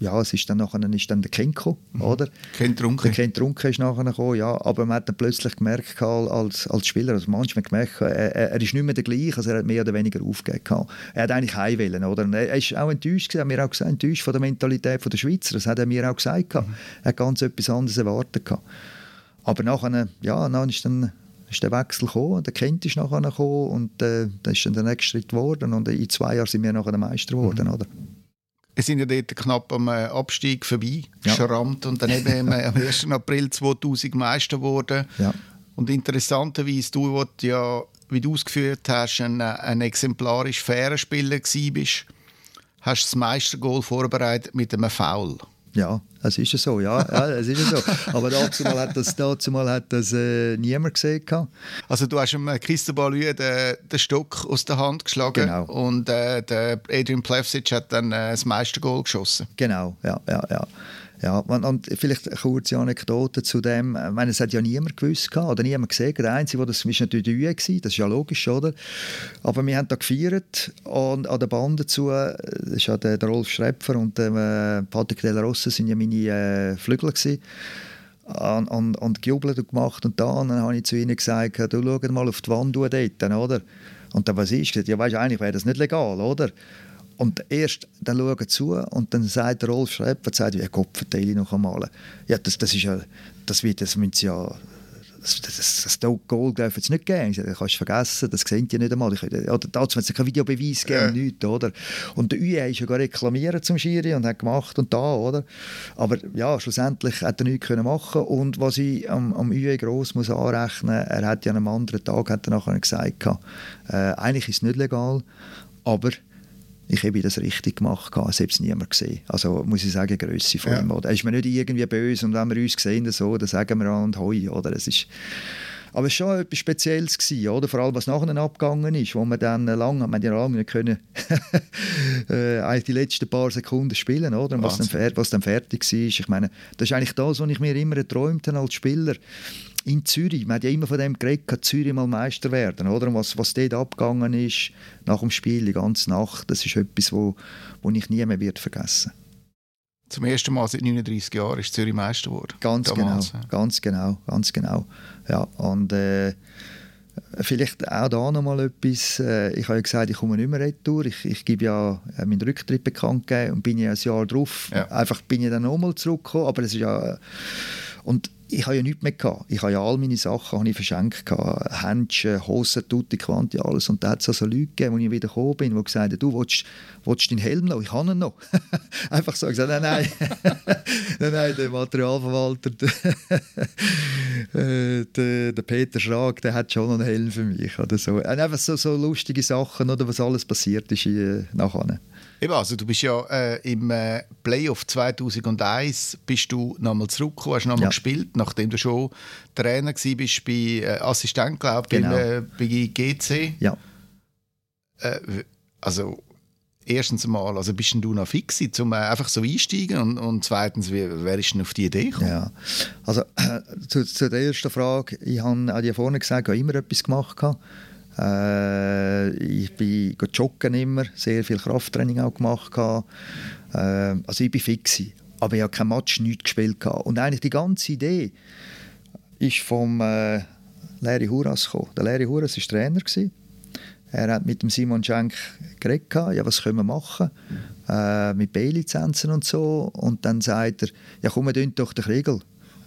ja, es ist dann nachher ist dann der Kenko, mhm. oder? Ken Trunke. Der Ken Trunke ist nachher gekommen, ja, aber man hat dann plötzlich gemerkt als, als Spieler, also manchmal gemerkt, er, er ist nicht mehr der gleiche, also er hat mehr oder weniger aufgegeben. Er hat eigentlich heimwählen, oder? Und er ist auch enttäuscht, hat mir auch gesagt, enttäuscht von der Mentalität der Schweizer, das hat er mir auch gesagt, mhm. er hat ganz etwas anderes erwartet. Aber nachher, ja, dann ist dann ist der Wechsel gekommen, der Kent ist nachher gekommen und äh, das ist dann der nächste Schritt geworden und in zwei Jahren sind wir nachher Meister geworden, mhm. oder? Wir sind ja dort knapp am äh, Abstieg vorbei ja. geschrammt und dann eben am 1. April 2000 Meister geworden. Ja. Und interessanterweise, du, wo du ja, wie du ausgeführt hast, ein, ein exemplarisch fairer Spieler bist, hast das Meistergoal vorbereitet mit einem Foul. Ja, es ist ja so, ja, ja es ist ja so. Aber dazu mal hat das, dazu mal hat das äh, niemand gesehen. Also du hast dem Cristobal den, den Stock aus der Hand geschlagen genau. und äh, der Adrian Plevsic hat dann äh, das meiste Goal geschossen. Genau, ja, ja, ja. Ja, und vielleicht eine kurze Anekdote zu dem. Ich meine, es hat ja niemand gewusst oder niemand gesehen. Der Einzige, der das war natürlich die Ühe, das ist ja logisch, oder? Aber wir haben da gefeiert und an der Band dazu, das ist ja der, der Rolf Schrepfer und der, äh, Patrick Del Rosse sind ja meine äh, Flügel gewesen. Und, und, und gejubelt und gemacht und da. Und dann habe ich zu ihnen gesagt, du schau mal auf die Wand dort, oder? Und dann, was ist? Ja, weißt eigentlich wäre das nicht legal, oder? Und erst dann schauen zu und dann sagt der Rolf Schreiber, sagt, ja Gott, verteile ich noch einmal. Ja, das, das ist ja, das wird, das müssen ja, das, das, das, Goal darf es nicht geben. Das kannst du vergessen, das sehen die nicht einmal. Ich, oder dazu wird es keinen Videobeweis geben, ja. nichts, oder? Und der UE ist ja gar reklamiert zum Schiri und hat gemacht und da, oder? Aber ja, schlussendlich hat er nichts können machen und was ich am, am UE gross muss anrechnen, er hat ja an einem anderen Tag hat er nachher gesagt, äh, eigentlich ist es nicht legal, aber ich habe das richtig gemacht, es hat es niemand gesehen. Also muss ich sagen, Größe von ja. ihm. Oder? Er ist mir nicht irgendwie böse und wenn wir uns sehen, so, dann sagen wir an und hoi. Oder? Es ist, aber es war schon etwas Spezielles, gewesen, oder? vor allem was nachher abgegangen ist, wo wir dann lange, wir ja lange nicht können, äh, die letzten paar Sekunden spielen, oder? Und was dann, was dann fertig war. Ich meine, das ist eigentlich das, was ich mir immer geträumt habe als Spieler in Zürich, man hat ja immer von dem geredet, kann Zürich mal Meister werden, oder? Was, was dort abgegangen ist, nach dem Spiel, die ganze Nacht, das ist etwas, wo, wo ich nie mehr wird vergessen Zum ersten Mal seit 39 Jahren ist Zürich Meister geworden. Ganz Damals, genau, ja. ganz genau, ganz genau. Ja, und äh, vielleicht auch da noch mal etwas. Äh, ich habe ja gesagt, ich komme nicht mehr retour. Ich, ich gebe ja äh, meinen Rücktritt bekannt gegeben und bin ja ein Jahr drauf. Ja. Einfach bin ich dann nochmal zurückgekommen, aber es ist ja... Und ich habe ja nichts mehr gehabt. Ich habe ja all meine Sachen habe ich verschenkt. Händchen, Hosen, Tutti, Quanti, alles. Und da hat es also Leute gegeben, als ich wieder gekommen bin, die gesagt du willst, willst deinen Helm noch? Ich habe ihn noch. Einfach so gesagt, nein, nein. nein, nein, der Materialverwalter, der, äh, der, der, Peter Schrag, der hat schon noch einen Helm für mich. Oder so. Einfach so, so lustige Sachen, oder was alles passiert ist äh, nachher. Eben, also du bist ja äh, im äh, Playoff 2001 bist du nochmal zurückgekommen, hast nochmal ja. gespielt, nachdem du schon Trainer bist bei äh, Assistent, glaube ich, genau. bei, bei GC. Ja. Äh, also erstens mal, also bist du noch fix, um äh, einfach so einsteigen und, und zweitens, wie, wer ist denn auf die Idee gekommen? Ja, also zu, zu, der ersten Frage, ich habe ja vorne gesagt, ich habe immer etwas gemacht. Äh, ich bin joggen immer, sehr viel Krafttraining auch gemacht. Äh, also ich bin fix, aber ich habe kein Match, nichts gespielt. Und eigentlich die ganze Idee ist vom äh, Larry Huras gekommen. Der Larry Huras war Trainer. Gewesen. Er hat mit dem Simon Schenk geredet, ja, was können wir machen, äh, mit B-Lizenzen und so. Und dann sagt er, ja komm, wir doch den Kriegel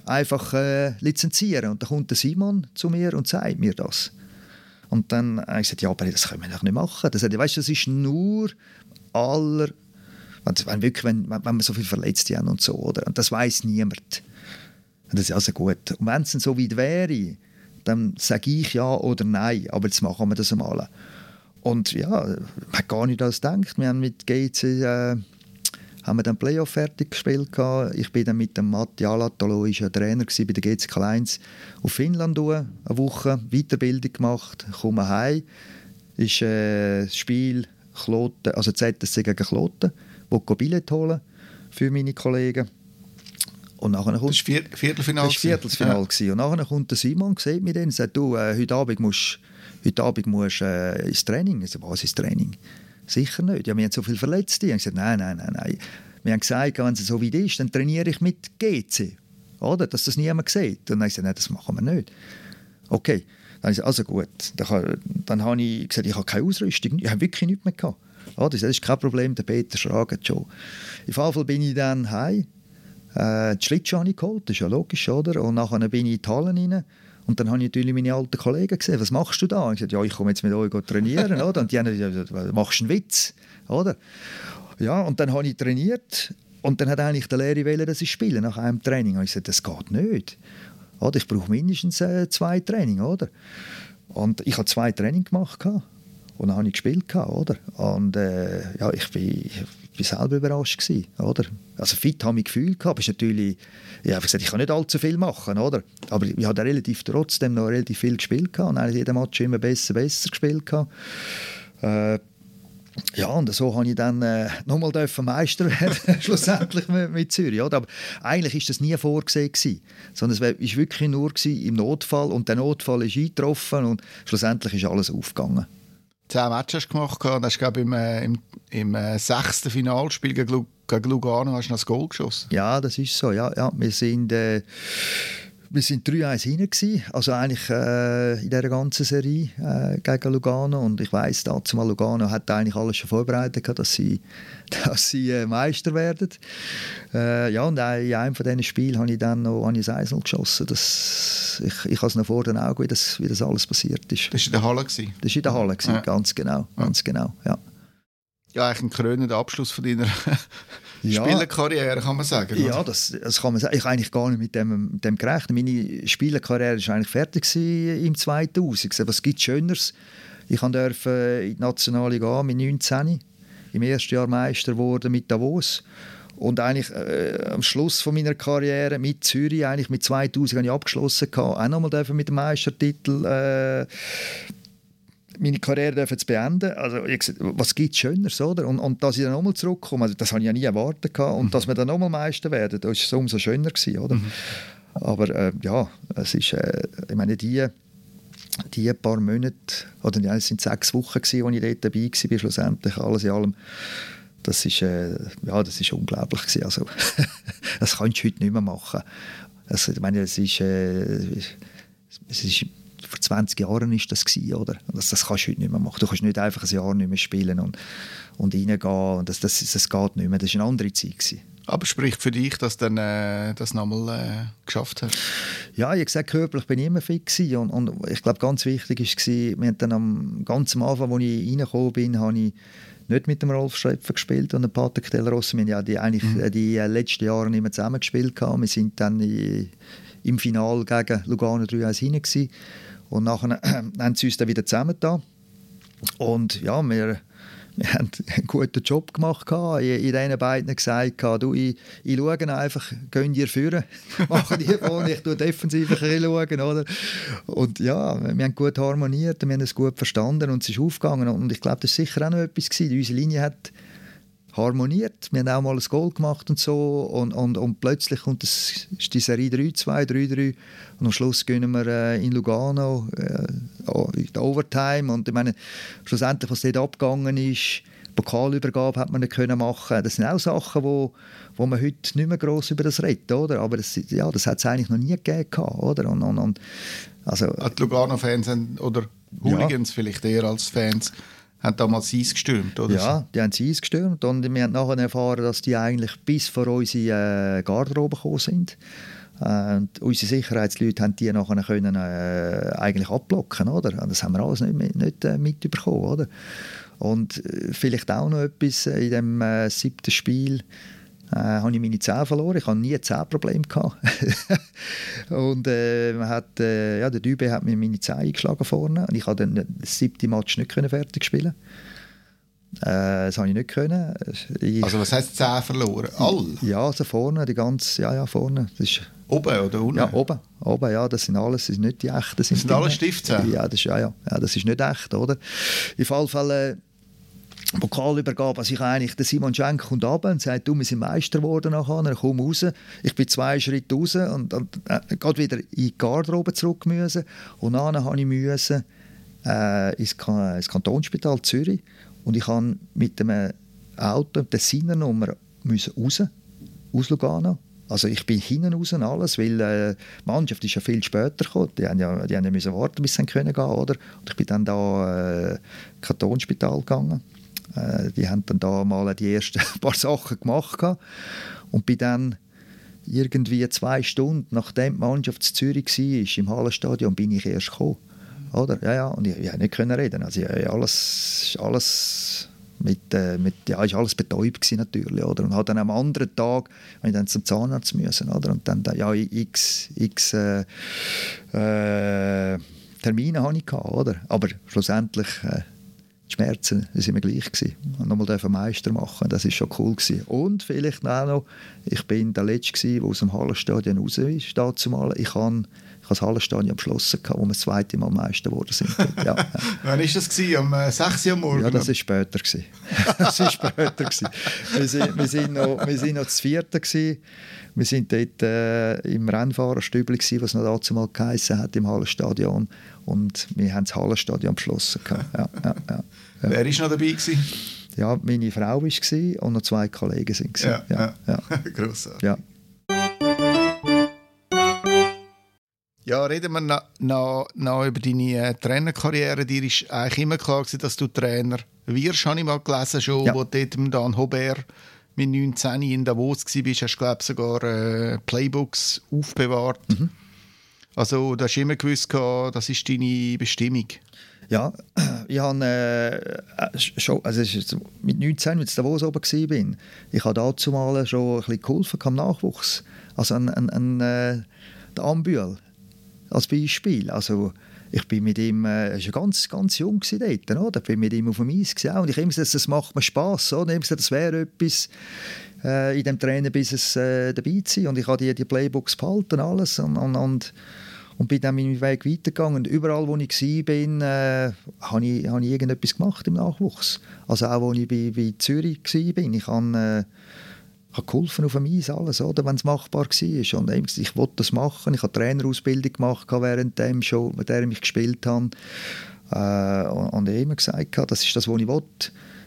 einfach äh, lizenzieren. Und dann kommt der Simon zu mir und sagt mir das. Und dann habe ich gesagt, ja, aber das können wir doch nicht machen. Das, weißt, das ist nur aller, wenn, wirklich, wenn, wenn wir so viele Verletzte haben und so, oder? Und das weiß niemand. Und das ist also gut. Und wenn es dann so weit wäre, dann sage ich ja oder nein, aber jetzt machen wir das einmal. Und ja, man hat gar nicht das gedacht. Wir haben mit GC äh, haben wir dann Playoff fertig gespielt. Ich bin dann mit dem Matti Alatalo, ist ja Trainer bei der GCK 1 auf Finnland eine Woche Weiterbildung gemacht, komme heim, ist äh, das Spiel Kloten, also ZSC gegen Kloten, wo ich Billett holen für meine Kollegen. Und nachher kommt, das war Viertelfinale? Das war Viertelfinale. Ja. Und nachher kommt der Simon, sieht mich dann und sagt, du, äh, heute Abend musst, heute Abend musst äh, ins Training. Ich so, was ist Training? Sicher nicht. Ja, wir haben so viele Verletzte. Ich habe gesagt, nein, nein, nein, nein. Wir haben gesagt, wenn es so weit ist, dann trainiere ich mit GC. Oder? Dass das niemand sieht. Und dann habe ich gesagt, nein, das machen wir nicht. Okay. Dann habe ich gesagt, also gut. Dann, dann habe ich gesagt, ich habe keine Ausrüstung. Ich habe wirklich nichts mehr gehabt. Oder? Das ist kein Problem, der Peter schragt schon. Im Fall bin ich dann heim. Äh, die Schlittschuhe habe ich geholt, das ist ja logisch, oder? Und nachher bin ich in die Hallen rein. Und dann habe ich natürlich meine alten Kollegen gesehen, was machst du da? Und ich gesagt, ja, ich komme jetzt mit euch trainieren, oder? Und die haben gesagt, machst du einen Witz, oder? Ja, und dann habe ich trainiert und dann hat eigentlich der Lehrer wollen, dass ich spiele nach einem Training. Und ich gesagt, das geht nicht. Oder? Ich brauche mindestens äh, zwei Training, oder? Und ich habe zwei Training gemacht. Und dann habe ich gespielt, oder? Und äh, ja, ich bin, ich bin selber überrascht gewesen, oder? Also fit habe ich Gefühl gehabt, ist natürlich, ich gesagt, ich kann nicht allzu viel machen, oder? Aber ich habe relativ trotzdem noch relativ viel gespielt gehabt und eigentlich jeden Match immer besser, besser gespielt gehabt. Äh, ja, und so habe ich dann äh, nochmal Meister werden, schlussendlich mit, mit, Zürich. Oder? Aber eigentlich ist das nie vorgesehen gewesen, sondern es war wirklich nur im Notfall und der Notfall ist eingetroffen und schlussendlich ist alles aufgegangen zehn Matches gemacht und hast glaube im, äh, im, im äh, sechsten Finalspiel gegen, gegen Lugano hast du noch das Goal geschossen. Ja, das ist so. Ja, ja. Wir sind äh, wir sind 3-1 hinein also eigentlich äh, in dieser ganzen Serie äh, gegen Lugano und ich weiss, dazu mal Lugano hat eigentlich alles schon vorbereitet, dass sie, dass sie äh, Meister werden. Äh, ja, und in einem von diesen Spielen habe ich dann noch an Eisel geschossen. Das, ich ich habe es noch vor den Augen, wie das, wie das alles passiert ist. Das war in der Halle? Gewesen. Das war in der Halle, gewesen, ja. ganz genau. Ganz genau ja. ja, eigentlich ein krönender Abschluss von deiner ja, Spielerkarriere, kann man sagen. Oder? Ja, das, das kann man sagen. Ich habe eigentlich gar nicht mit dem, dem gerechnet. Meine Spielerkarriere war eigentlich fertig im 2000. Was gibt Schöneres? Ich durfte in die nationale gehen mit 19. Im ersten Jahr Meister geworden mit Davos. Und eigentlich äh, am Schluss von meiner Karriere mit Zürich, eigentlich mit 2000 habe ich abgeschlossen, auch nochmal mit dem Meistertitel äh, meine Karriere zu beenden. Also, ich was gibt es Schöneres, oder? Und, und dass ich dann nochmal zurückkomme, also, das habe ich ja nie erwartet. Gehabt. Und mhm. dass wir dann nochmal Meister werden, das war es umso schöner, gewesen, oder? Mhm. Aber äh, ja, es ist, äh, ich meine, die, die paar Monate, oder ja, es sind sechs Wochen, gewesen, als ich dort dabei war, schlussendlich, alles in allem, das ist, äh, ja, das ist unglaublich gewesen. Also, das kannst du heute nicht mehr machen. Also, ich meine, es ist, äh, es ist vor 20 Jahren ist das gewesen, oder? Das, das kannst du heute nicht mehr machen. Du kannst nicht einfach ein Jahr nicht mehr spielen und, und reingehen. Und das, das, das geht nicht mehr. Das war eine andere Zeit. Gewesen. Aber spricht für dich, dass du äh, das nochmal äh, geschafft hast? Ja, ich gesagt, körperlich bin ich immer fit gewesen. und, und ich glaube, ganz wichtig war, wir haben dann am ganz am Anfang, als ich reingekommen bin, habe ich nicht mit dem Rolf Schröpfer gespielt und dem Patrick Del. Wir haben ja die, eigentlich mhm. die letzten Jahre nicht mehr zusammen gespielt. Wir sind dann im Finale gegen Lugano 3-1 hinein und nachher äh, haben sie uns dann wieder zusammengetan. Und ja, wir, wir haben einen guten Job gemacht. In, in diesen beiden gesagt, du, ich, ich schaue einfach, gehen dir führen, machen die vorne, ich schaue defensiv ein bisschen. Oder? Und ja, wir haben gut harmoniert, wir haben es gut verstanden und es ist aufgegangen. Und ich glaube, das war sicher auch noch etwas. Gewesen. Unsere Linie hat harmoniert. Wir haben auch mal ein Goal gemacht und so und, und, und plötzlich kommt das, ist die Serie 3-2, 3-3 und am Schluss gehen wir äh, in Lugano äh, in der Overtime und ich meine, schlussendlich, was dort abgegangen ist, Pokalübergabe hat man nicht können machen. Das sind auch Sachen, wo, wo man heute nicht mehr gross über das redet, oder? Aber das, ja, das hat es eigentlich noch nie gegeben, oder? Und, und, und also, die Lugano-Fans oder Hooligans ja. vielleicht eher als Fans haben damals Eis gestürmt, oder? Ja, die haben Eis gestürmt und wir haben nachher erfahren, dass die eigentlich bis vor unsere äh, Garderobe gekommen sind. Äh, und unsere Sicherheitsleute haben die nachher können, äh, eigentlich abblocken, oder? das haben wir alles nicht, nicht äh, mitbekommen, oder? Und äh, vielleicht auch noch etwas in dem siebten Spiel äh, habe ich meine Zähne verloren. Ich hatte nie Zähnprobleme. und äh, hat, äh, ja, der Dübe hat mir meine Zähne eingeschlagen vorne und ich konnte den siebten Match nicht fertig spielen. Äh, das habe ich nicht können. Ich, also was heißt Zähne verloren? All? Ja, also vorne, die ganze, ja, ja, vorne. Das ist, oben oder unten? Ja, oben. Oben, ja, das sind alles, das sind nicht die echten. Das sind alles Stiftzähne? Ja, das ist, ja, ja, ja, das ist nicht echt, oder? In jedem Fall äh, Pokalübergabe, also ich eigentlich, der Simon Schenk kommt runter und sagt, du, wir sind Meister geworden nachher, er kommt raus. Ich bin zwei Schritte raus und, und äh, wieder in die Garderobe zurück müssen. Und dann habe ich müssen, äh, ins, ins Kantonsspital Zürich und ich habe mit dem Auto, der Sinnernummer, raus, aus Lugano. Also ich bin hinten raus und alles, weil äh, die Mannschaft ist ja viel später gekommen. Die haben ja, die haben ja müssen warten, bis sie können gehen oder? Und ich bin dann da äh, Kantonsspital gegangen äh, die haben dann da mal die ersten paar Sachen gemacht und bin dann irgendwie zwei Stunden nachdem die Mannschaft in Zürich war, im Hallenstadion, bin ich erst gekommen. Oder? Ja, ja, und ich, ich nicht reden. Also ich, alles, alles mit, äh, mit, ja, ist alles betäubt gewesen natürlich, oder? Und dann am anderen Tag ich dann zum Zahnarzt müssen, oder? Und dann, ja, x, x äh, äh, Termine hatte ich oder? Aber schlussendlich äh, die Schmerzen das immer gleich gewesen. Und nochmal dürfen Meister machen, das ist schon cool gewesen. Und vielleicht auch noch, ich bin der Letzte der aus dem Hallenstadion raus ist, da zu malen. Ich habe ich habe das Hallenstadion beschlossen, wo wir das zweite Mal Meister geworden sind. Ja. Wann war das? Gewesen? Um äh, 6 Uhr morgens? Ja, das war später. Gewesen. das war später. Gewesen. Wir, sind, wir, sind noch, wir sind noch das vierte. Gewesen. Wir waren dort äh, im Rennfahrerstübli, was noch dazu mal geheissen hat, im Hallenstadion. Und wir haben das Hallenstadion beschlossen. Ja, ja, ja, Wer war noch dabei? Gewesen? Ja, meine Frau war und noch zwei Kollegen sind. Ja, ja, ja. Grossartig. Ja. Ja, reden wir noch, noch, noch über deine äh, Trainerkarriere. Dir war eigentlich immer klar, gewesen, dass du Trainer wirst, habe ich mal gelesen, schon, ja. wo dort mit Dan Hobert mit 19 in Davos warst, hast du, glaube sogar äh, Playbooks aufbewahrt. Mhm. Also, du hast immer gewusst, das ist deine Bestimmung. Ja, ich habe äh, schon, also mit 19, als ich in Davos oben war, ich habe dazu mal schon ein bisschen geholfen am Nachwuchs. Also ein, ein, ein äh, der Ambühl als Beispiel. Also ich bin mit ihm, äh, er war ganz, ganz jung dort, oder? Ich bin mit ihm auf dem Eis gewesen, und ich habe gesagt, das macht mir Spass, oder? Ich habe gesagt, das wäre etwas äh, in dem Trainerbusiness äh, dabei zu sein und ich habe die, die Playbooks behalten, alles und, und, und, und bin dann meinen Weg weitergegangen und überall, wo ich war, äh, habe ich, hab ich irgendetwas gemacht im Nachwuchs. Also auch, als ich bei, bei Zürich war, ich habe äh, habe geholfen auf dem Eis, alles, oder, wenn es machbar war. Und ich wollte das machen. Ich habe Trainerausbildung gemacht, während dem schon, mit der ich gespielt habe. Äh, und ich habe immer gesagt, das ist das, was ich will.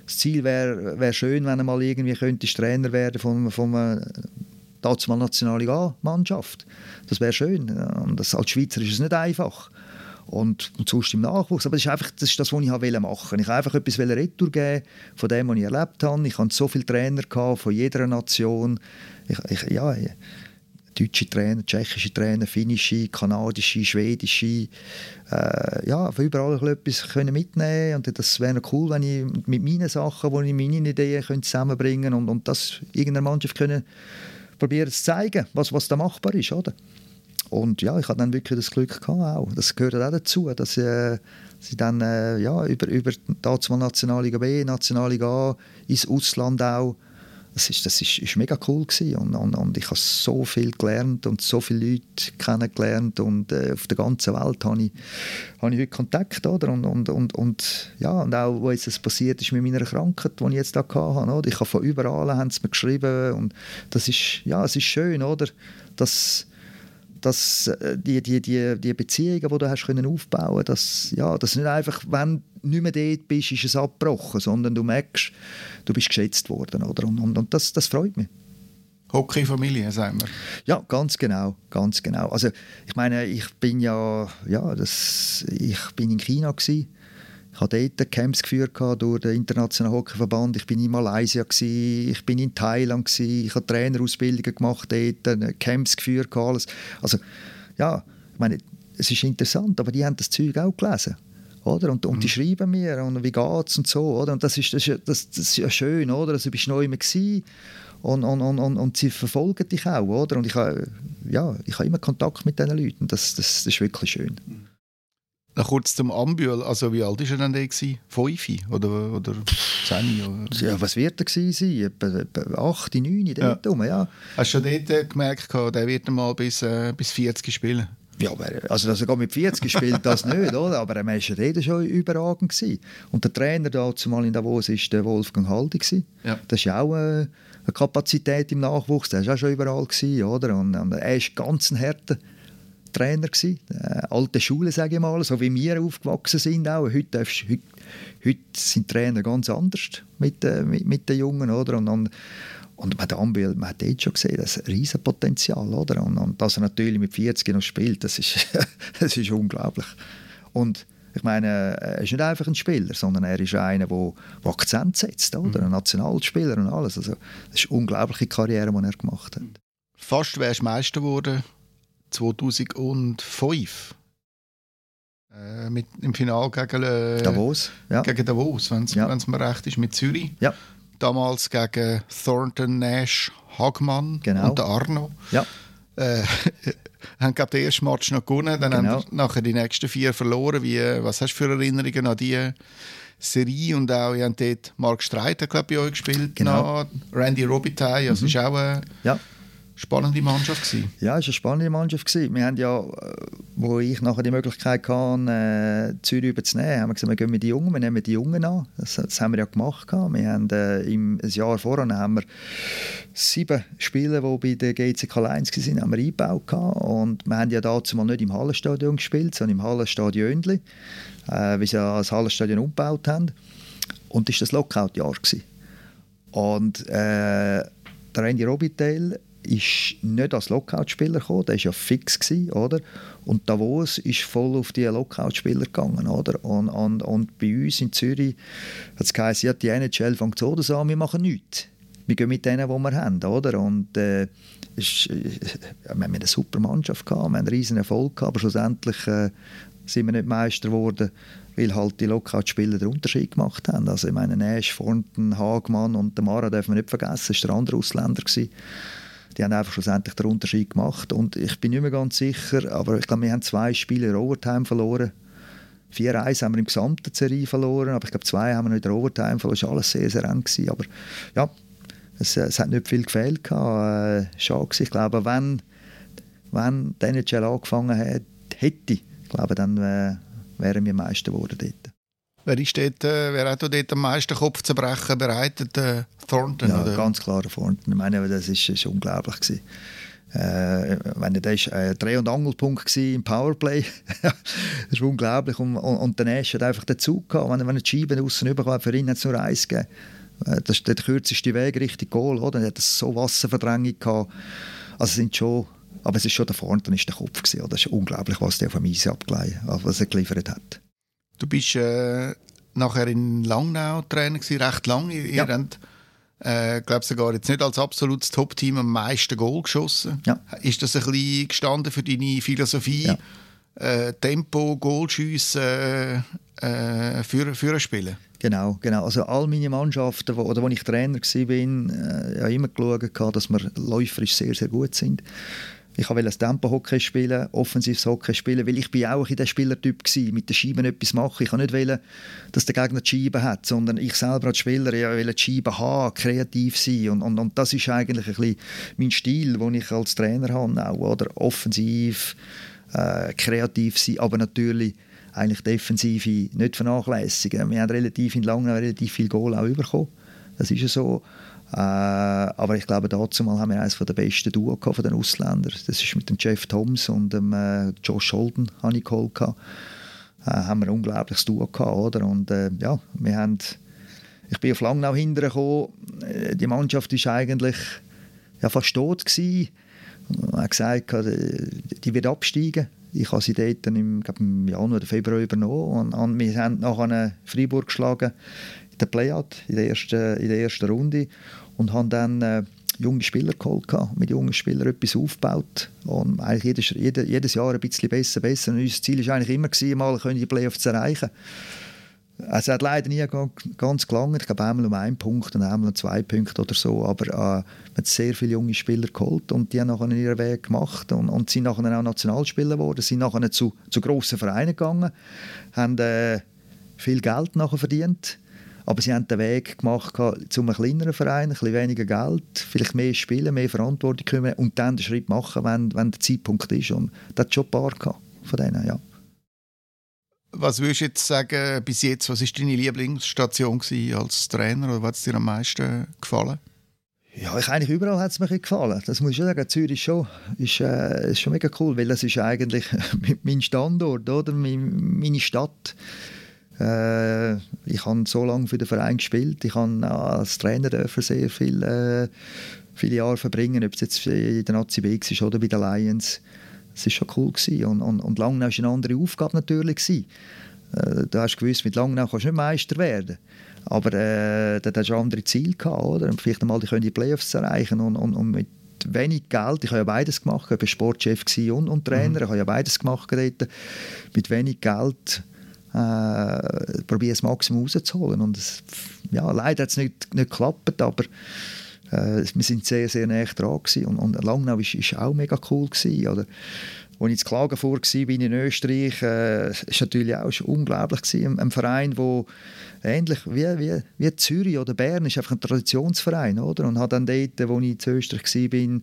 Das Ziel wäre wär schön, wenn er mal irgendwie könnte Trainer werden von, von einer nationalen Nationalmannschaft. Das wäre schön. Und das, als Schweizer ist es nicht einfach und, und sonst im Nachwuchs. Aber das ist einfach das, ist das was ich machen wollte. Ich wollte einfach etwas retour geben von dem, was ich erlebt habe. Ich hatte so viele Trainer von jeder Nation. Ich, ich, ja, deutsche Trainer, tschechische Trainer, finnische, kanadische, schwedische, äh, ja, von überall etwas können mitnehmen und das wäre cool, wenn ich mit meinen Sachen, wo ich meine Ideen könnte zusammenbringen und, und das irgendeiner Mannschaft können probieren zu zeigen, was, was da machbar ist, oder? Und ja, ich hatte dann wirklich das Glück gehabt auch. Das gehört auch dazu, dass äh, sie dann äh, ja, über, über mal Nationalliga B, Nationalliga A, ins Ausland auch, das ist, das ist, ist mega cool. Und, und, und ich habe so viel gelernt und so viele Leute kennengelernt und äh, auf der ganzen Welt habe ich, habe ich heute Kontakt, oder? Und, und, und, und, ja, und auch, jetzt das passiert ist mit meiner Krankheit, die ich jetzt da hatte, oder? Ich habe von überall, haben sie mir geschrieben und das ist, ja, es ist schön, oder? Dass dass äh, die, die, die, die Beziehungen, die du hast können aufbauen dass ja, dass nicht einfach, wenn du nicht mehr dort bist, ist es abgebrochen, sondern du merkst, du bist geschätzt worden. Oder? Und, und, und das, das freut mich. Hockey-Familie, sagen wir. Ja, ganz genau, ganz genau. Also ich meine, ich bin ja, ja, das, ich bin in China gewesen, ich habe dort Camps geführt durch den Internationalen Hockeyverband. Ich bin in Malaysia, gewesen, ich bin in Thailand, gewesen, ich habe Trainerausbildungen gemacht dort, Camps geführt, alles. Also, ja, ich meine, es ist interessant, aber die haben das Zeug auch gelesen. Oder? Und, und die mhm. schreiben mir, und wie geht's und so. Oder? Und das ist, das, ist, das, das ist ja schön, oder? Also, du bist neu immer und, und, und, und, und sie verfolgen dich auch. Oder? Und ich habe, ja, ich habe immer Kontakt mit diesen Leuten. Das, das, das ist wirklich schön. Mhm. Noch kurz zum Ambühl. Also, wie alt war er denn da? Fünf oder, oder zehn? Oder? Ja, was wird er gewesen Etwa, etwa acht, neun, dort ja. Rum, ja. Hast du schon dort äh, gemerkt, der wird mal bis, äh, bis 40 spielen? Ja, aber, also dass er mit 40 gespielt das nicht, oder? aber er war ja schon überragend. Gewesen. Und der Trainer da zumal in Davos war der Wolfgang Haldi. Ja. Das ist ja auch äh, eine Kapazität im Nachwuchs, der war auch schon überall. Gewesen, oder? Und, und er ist ganz ein harter Trainer gewesen. Äh, alte Schule, sage ich mal, so wie wir aufgewachsen sind auch. Heute, heute, heute sind Trainer ganz anders mit, äh, mit, mit, den Jungen, oder? Und, und, und man, Ambil, man hat jetzt schon gesehen, das ist ein Riesenpotenzial, oder? Und, und dass er natürlich mit 40 noch spielt, das ist, das ist unglaublich. Und ich meine, er ist nicht einfach ein Spieler, sondern er ist einer, der, der Akzent setzt, oder? Mhm. Ein Nationalspieler und alles. Also, das ist eine unglaubliche Karriere, die er gemacht hat. Fast wärst du Meister geworden 2005. Äh, mit, Im Finale gegen äh, Davos, ja. gegen Davos, wenn es ja. mir recht ist, mit Zürich. Ja. Damals gegen Thornton, Nash, Hagmann genau. und Arno. Ja. Äh, haben glaub, den ersten Match noch gewonnen, dann genau. haben nachher die nächsten vier verloren. Wie, was hast du für Erinnerungen an die, Serie und auch, ihr habt dort Mark Streiter, glaube ich, bei euch gespielt, Genau. noch, Randy Robitaille, also mhm. ist auch eine Ja. Spannende Mannschaft gewesen. Ja, es war eine spannende Mannschaft. Gewesen. Wir haben ja, äh, wo ich nachher die Möglichkeit hatte, äh, Zürich überzunehmen, haben wir gesagt, wir gehen mit den Jungen, wir nehmen die Jungen an. Das, das haben wir ja gemacht. Wir haben, äh, im ein Jahr vorher haben wir sieben Spieler, die bei der GCK 1 waren, haben wir eingebaut. Und wir haben ja dazu mal nicht im Hallenstadion gespielt, sondern im Hallenstadion äh, weil sie ja das Hallenstadion umgebaut haben. Und das war das Lockout-Jahr. Und äh, der Randy Robitaille ist nicht als Lockout-Spieler gekommen, der war ja fix, gewesen, oder? Und Davos ist voll auf die Lockout-Spieler gegangen, oder? Und, und, und bei uns in Zürich hat es geheißen, ja, die NHL fängt so oder so an, wir machen nichts. Wir gehen mit denen, die wir haben, oder? Und äh, ist, äh, wir haben eine super Mannschaft gehabt, wir haben einen riesen Erfolg gehabt, aber schlussendlich äh, sind wir nicht Meister geworden, weil halt die Lockout-Spieler den Unterschied gemacht haben. Also ich meine, Nash, Thornton, Hagmann und Mara dürfen wir nicht vergessen, das war der andere Ausländer. Gewesen die haben einfach schlussendlich den Unterschied gemacht. Und ich bin nicht mehr ganz sicher, aber ich glaube, wir haben zwei Spiele in Overtime verloren. 4-1 haben wir im gesamten Serie verloren, aber ich glaube, zwei haben wir noch in der Overtime verloren. Das war alles sehr, sehr eng. Aber ja, es, es hat nicht viel gefehlt. Gehabt. Äh, schade gewesen. Ich glaube, wenn, wenn die NHL angefangen hätte, hätte ich glaube, dann äh, wären wir Meister geworden dort. Wer, ist dort, äh, wer hat dort am meisten Kopfzerbrechen bereitet? Äh, Thornton? Ja, oder? ganz klar Thornton. Ich meine, das ist, ist unglaublich gewesen. Äh, wenn das war ein Dreh- und Angelpunkt im Powerplay. das war unglaublich. Und, und, und der Nash hat einfach dazu gehabt. Wenn, wenn er die Scheiben außen überkommt, für ihn hat es nur eins gegeben. Äh, Das ist der kürzeste Weg Richtung Goal. Oder? Er hat so Wasserverdrängung gehabt. Also sind schon, aber es ist schon der Thornton ist der Kopf gewesen. Oder? Das ist unglaublich, was der vom Eis abgeleitet, was er geliefert hat. Du bist äh, nachher in Langnau Trainer gewesen, recht lange. Ihr Ja. habt, äh, glaube sogar jetzt nicht als absolutes Top-Team am meisten Goal geschossen. Ja. Ist das ein bisschen gestanden für deine Philosophie? Ja. Äh, Tempo, Goalschüsse, äh, äh, für, für Spielen? Genau, genau. Also all meine Mannschaften, wo, oder wo ich Trainer war, bin, äh, ja immer geschaut, dass wir läuferisch sehr, sehr gut sind. Ich wollte das Tempo-Hockey spielen, offensives Hockey spielen, weil ich bin auch in der Spielertyp war, mit den Scheiben etwas machen. Ich wollte nicht, dass der Gegner die Scheiben hat, sondern ich selber als Spieler ja, wollte die Scheiben haben, kreativ sein. Und, und, und das ist eigentlich ein bisschen mein Stil, den ich als Trainer habe, auch, oder? offensiv, äh, kreativ sein, aber natürlich eigentlich Defensive nicht vernachlässigen. Wir haben relativ in Langnau relativ viel Goal auch bekommen. Das ist ja so. Äh, aber ich glaube, dazu mal haben wir eines der besten Duo von den Ausländern. Das ist mit dem Jeff Thoms und dem äh, Josh Holden, habe ich geholt. Äh, haben wir ein unglaubliches Duo gehabt, oder? Und äh, ja, wir haben, ich bin auf Langnau hintergekommen. Äh, Die Mannschaft ist eigentlich ja, fast tot gewesen. Er hat gesagt, äh, die wird absteigen. Ich habe sie dort im, glaub, im Januar oder Februar übernommen. Und, und wir haben nachher Freiburg geschlagen der Playout, in der ersten, in der ersten Runde. Und haben dann äh, junge Spieler geholt, mit jungen Spielern etwas aufgebaut. Und eigentlich jedes, jedes, jedes Jahr ein bisschen besser, besser. Und unser Ziel war eigentlich immer, gewesen, mal können die Playoffs zu erreichen. Es hat leider nie ga- ganz gelangt. Ich glaube, einmal um einen Punkt und einmal um zwei Punkte oder so. Aber äh, man hat sehr viele junge Spieler geholt und die haben nachher ihren Weg gemacht und, und sind nachher auch Nationalspieler geworden, sind nachher zu, zu grossen Vereinen gegangen, haben äh, viel Geld nachher verdient. Aber sie haben den Weg gemacht zu einem kleineren Verein, ein bisschen weniger Geld, vielleicht mehr spielen, mehr Verantwortung kümmern und dann den Schritt machen, wenn, wenn der Zeitpunkt ist. Und das hat schon ein paar gehabt von denen, ja. Was würdest du jetzt sagen, bis jetzt, was war deine Lieblingsstation als Trainer oder was hat es dir am meisten gefallen? Ja, ich, eigentlich überall hat es mir gefallen. Das muss ich sagen. Zürich schon, ist, äh, ist schon mega cool, weil das ist eigentlich mein Standort, oder? Mein, meine Stadt. Äh, ich habe so lange für den Verein gespielt. Ich habe als Trainer sehr viel, äh, viele Jahre verbringen, ob es jetzt in der Nazi B war oder bei den Lions. Das war schon cool. Gewesen. Und, und, und Langnau war eine andere Aufgabe natürlich. Gewesen. Äh, du hast gewusst, mit Langnau kannst du nicht Meister werden. Aber äh, da hast du andere Ziele gehabt, oder? Und vielleicht einmal die können die Playoffs erreichen und, und, und mit wenig Geld, ich habe ja beides gemacht, ich war Sportchef und, und Trainer, ich habe ja beides gemacht dort. Mit wenig Geld äh, probiere das Maximum rauszuholen und es, ja, leider hat es nicht, nicht geklappt, aber Äh, wir sind sehr, sehr nah dran. Und, und Langnau war auch mega cool gewesen, oder? Als ich in Klagenfurt war, in Österreich, äh, ist natürlich auch ist unglaublich ein Verein, wo ähnlich wie, wie, wie Zürich oder Bern ist einfach ein Traditionsverein, oder? Und hat dann dort, wo ich in Österreich war,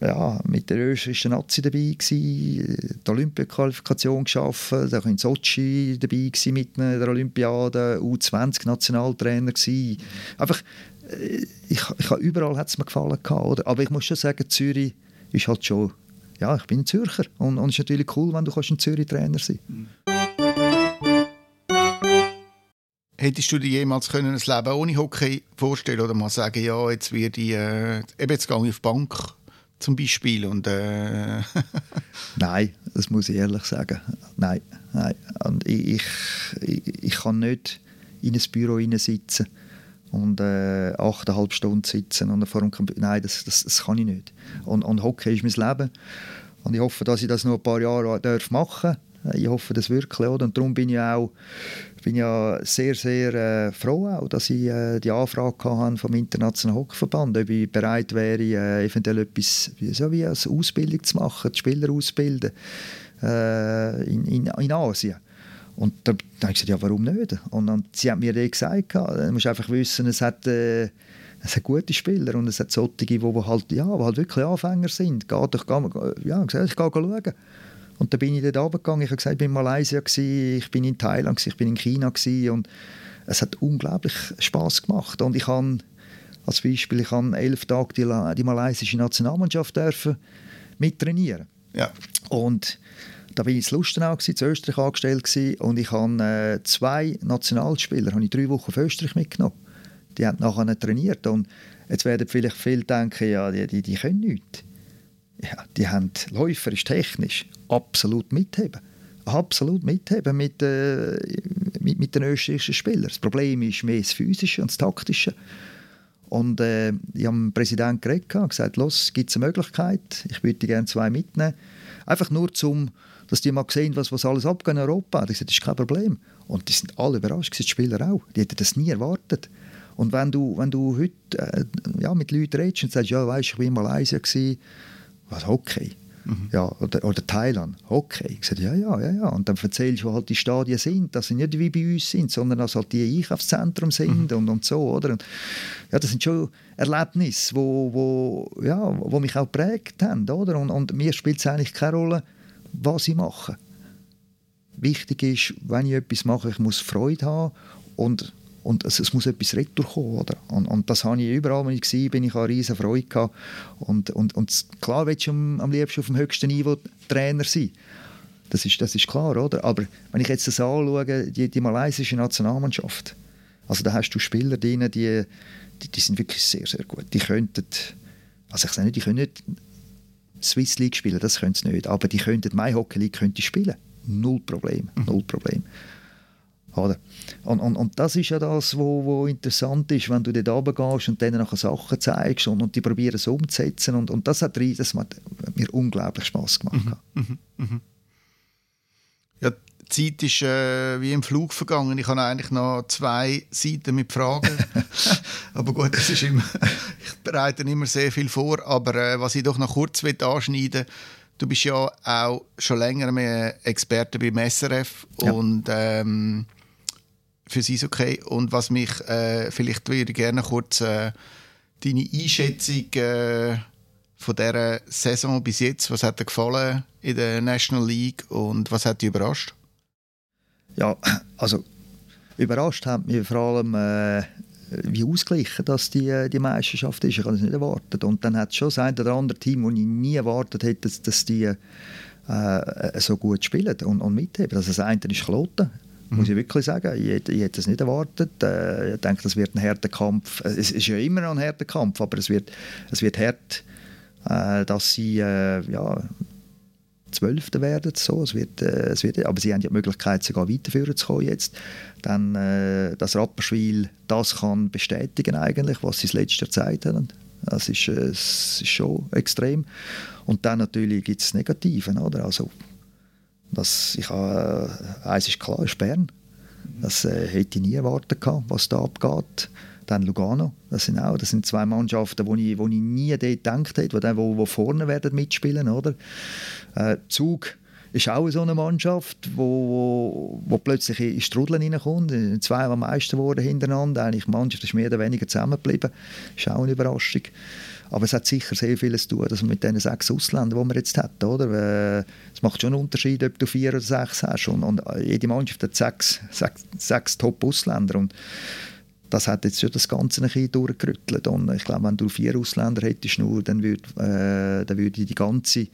ja, mit der österreichischen Nazi dabei gewesen, die Olympiaqualifikation geschaffen, da in Sochi dabei gewesen mit der Olympiade, U20 Nationaltrainer gewesen. Einfach, äh, ich, ich, überall hat es mir gefallen gehabt, oder? aber ich muss schon sagen, Zürich ist halt schon, ja, ich bin Zürcher und, es ist natürlich cool, wenn du ein Zürich Trainer sein. Hättest du dir jemals können ein Leben ohne Hockey vorstellen oder mal sagen, ja, jetzt werde ich, äh, eben jetzt gehe ich auf die Bank zum Beispiel und äh Nein, das muss ich ehrlich sagen. Nein, nein. Und ich, ich, ich kann nicht in ein Büro sitzen und äh, achteinhalb Stunden sitzen und vor dem Computer. Nein, das, das, das kann ich nicht. Und, und Hockey ist mein Leben und ich hoffe, dass ich das noch ein paar Jahre darf machen darf. Ich hoffe das wirklich. Oder? Und darum bin ich auch bin ja sehr, sehr äh, froh, auch, dass ich äh, die Anfrage hatte vom Internationalen Hockeyverband, ob ich bereit wäre, äh, eventuell etwas so wie eine Ausbildung zu machen, die Spieler ausbilden äh, in, in, in Asien. Und da, da habe ich gesagt, ja, warum nicht? Und, und sie hat mir dann gesagt, du musst einfach wissen, es hat, äh, es hat gute Spieler und es hat solche, die halt, ja, die halt wirklich Anfänger sind. Geh doch, geh, ja, ich gehe schauen. Und dann bin ich dort runtergegangen. Ich habe gesagt, ich war in Malaysia, ich bin in Thailand, ich bin in China und es hat unglaublich Spaß gemacht. Und ich habe als Beispiel, ich habe elf Tage die, die malaysische Nationalmannschaft dürfen mittrainieren. Ja. Und da bin ich in Lustenau, in Österreich angestellt gewesen, und ich habe äh, zwei Nationalspieler, habe ich drei Wochen auf Österreich mitgenommen. Die haben nachher trainiert und jetzt werden vielleicht viele denken, ja, die, die, die können nichts ja, die haben läuferisch, technisch absolut mitheben. Absolut mitheben mit, äh, mit, mit den österreichischen Spielern. Das Problem ist mehr das Physische und das Taktische. Und äh, ich habe dem Präsidenten geredet und gesagt, los, gibt es eine Möglichkeit, ich würde gerne zwei mitnehmen. Einfach nur, zum, dass die mal sehen, was, was alles abgeht in Europa. Ich gesagt, das ist kein Problem. Und die sind alle überrascht, die Spieler auch. Die hätten das nie erwartet. Und wenn du, wenn du heute äh, ja, mit Leuten redest und sagst, ja, weißt, ich war Malaysia, gewesen, was Hockey? Mhm. Ja, oder, oder Thailand, Hockey. Ich sagte, ja, ja, ja, ja. Und dann erzählst du, wo halt die Stadien sind, dass sie nicht wie bei uns sind, sondern dass halt die Einkaufszentren sind mhm. und, und so, oder? Und, ja, das sind schon Erlebnisse, wo, wo, ja, wo mich auch geprägt haben, oder? Und, und mir spielt es eigentlich keine Rolle, was ich mache. Wichtig ist, wenn ich etwas mache, ich muss Freude haben und und es, es muss etwas retour kommen, oder? Und, und das habe ich überall, wo ich war, bin ich eine riesen Freude gehabt. Und, und, und klar willst du am, am liebsten auf dem höchsten Niveau Trainer sein. Das ist, das ist klar, oder? Aber wenn ich jetzt das anschaue, die, die malaysische Nationalmannschaft, also da hast du Spieler drin, die, die, die sind wirklich sehr, sehr gut. Die könnten, also ich sage nicht, die können nicht Swiss League spielen, das können sie nicht, aber die könnten, My Hockey League könnte spielen. Null Problem, mhm. null Problem. Oder? Und, und, und das ist ja das, was wo, wo interessant ist, wenn du dort runtergehst und denen nachher Sachen zeigst und, und die probieren es umzusetzen. Und, und das hat das hat mir unglaublich Spaß gemacht. Mhm, mh, mh. Ja, die Zeit ist äh, wie im Flug vergangen. Ich habe eigentlich noch zwei Seiten mit Fragen. aber gut, das ist immer, ich bereite immer sehr viel vor. Aber äh, was ich doch noch kurz anschneiden will, du bist ja auch schon länger mehr Experte beim SRF ja. und ähm, fürs Eishockey. Und was mich, äh, vielleicht würde ich gerne kurz äh, deine Einschätzung äh, von dieser Saison bis jetzt, was hat dir gefallen in der National League und was hat dich überrascht? Ja, also überrascht hat mich vor allem, äh, wie ausgeglichen dass die, äh, die Meisterschaft ist. Ich habe das nicht erwartet. Und dann hat es schon ein oder andere Team, wo ich nie erwartet hätte, dass, dass die äh, so gut spielen und, und mitheben. Also das eine ist Kloten muss ich wirklich sagen. Ich, ich hätte es nicht erwartet. Äh, ich denke, das wird ein harter Kampf. Es ist ja immer noch ein harter Kampf, aber es wird, es wird hart, äh, dass sie äh, ja, Zwölfte werden. So. Es wird, äh, es wird, aber sie haben ja die Möglichkeit, sogar weiterführen zu kommen jetzt. Dann, äh, dass Rapperswil das kann bestätigen eigentlich, was sie das letzte Jahr gezeigt haben. Das ist, äh, das ist schon extrem. Und dann natürlich gibt es Negative. Oder? Also, das, ich habe, äh, eins ist klar, ist Bern. Das äh, hätte ich nie erwartet, gehabt, was da abgeht. dann Lugano. Das sind auch das sind zwei Mannschaften, wo ich, wo ich nie dort gedacht hätte, die wo, wo vorne werden mitspielen oder äh, Zug ist auch so eine Mannschaft, wo, wo, wo plötzlich in Strudeln hineinkommt. Zwei am meisten geworden hintereinander. Eigentlich die Mannschaft ist mehr oder weniger zusammengeblieben. Ist auch eine Überraschung. Aber es hat sicher sehr vieles zu tun, dass man mit diesen sechs Ausländern, die man jetzt hat, oder? Es macht schon einen Unterschied, ob du vier oder sechs hast. Und, und jede Mannschaft hat sechs, sechs, sechs Top-Ausländer. Und das hat jetzt schon das Ganze ein bisschen durchgerüttelt. Und ich glaube, wenn du vier Ausländer hättest, nur, dann würde, äh, dann würde die ganze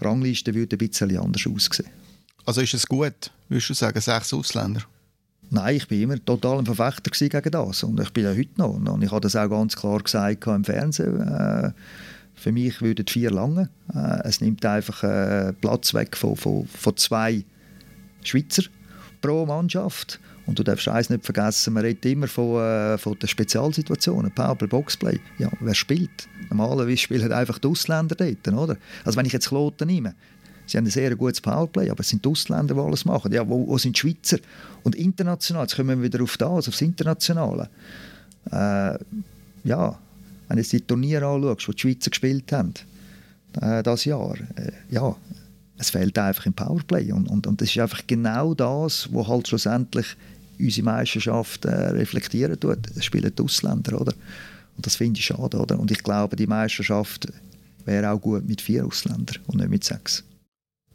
Rangliste würde ein bisschen anders aussehen. Also ist es gut, würdest du sagen, sechs Ausländer? Nein, ich bin immer total ein Verfechter gegen das und ich bin ja heute noch. Und ich habe das auch ganz klar gesagt im Fernsehen. Äh, für mich würden vier lange. Äh, es nimmt einfach äh, Platz weg von, von, von zwei Schweizer pro Mannschaft. Und du darfst eines nicht vergessen, man redet immer von, äh, von den Spezialsituationen, Powerplay, Boxplay. Ja, wer spielt? Normalerweise spielen einfach die Ausländer dort, oder? Also wenn ich jetzt Kloten nehme, sie haben ein sehr gutes Powerplay, aber es sind die Ausländer, die alles machen. Ja, wo, wo sind die Schweizer? Und international, jetzt kommen wir wieder auf das, aufs Internationale. Äh, ja, wenn du die Turniere anschaust, wo die Schweizer gespielt haben, äh, das Jahr, äh, ja, es fehlt einfach im Powerplay. Und, und, und das ist einfach genau das, was halt schlussendlich unsere Meisterschaft äh, reflektieren tut. Es spielen die Ausländer, oder? Und das finde ich schade, oder? Und ich glaube, die Meisterschaft wäre auch gut mit vier Ausländern und nicht mit sechs.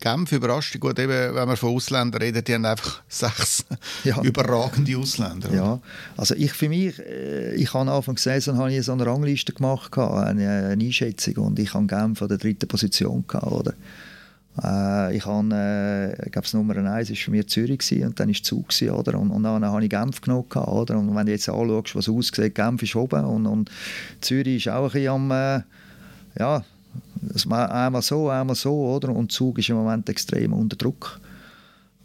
Genf überrascht gut, eben, wenn wir von Ausländern reden, die haben einfach sechs ja. überragende Ausländer. Oder? Ja, also ich für mich, äh, ich habe Anfang der Saison habe ich so eine Rangliste gemacht, eine, eine Einschätzung und ich habe Genf an der dritten Position gehabt, oder? Äh, ich habe, äh, glaube, Nummer 1 war für mich Zürich gewesen, und dann war Zug, gewesen, oder? Und, und dann habe ich Genf genommen, oder? Und wenn du jetzt anschaust, was aussieht, Genf ist oben und, und Zürich ist auch ein bisschen am, äh, ja, einmal so, einmal so, oder? Und Zug ist im Moment extrem unter Druck.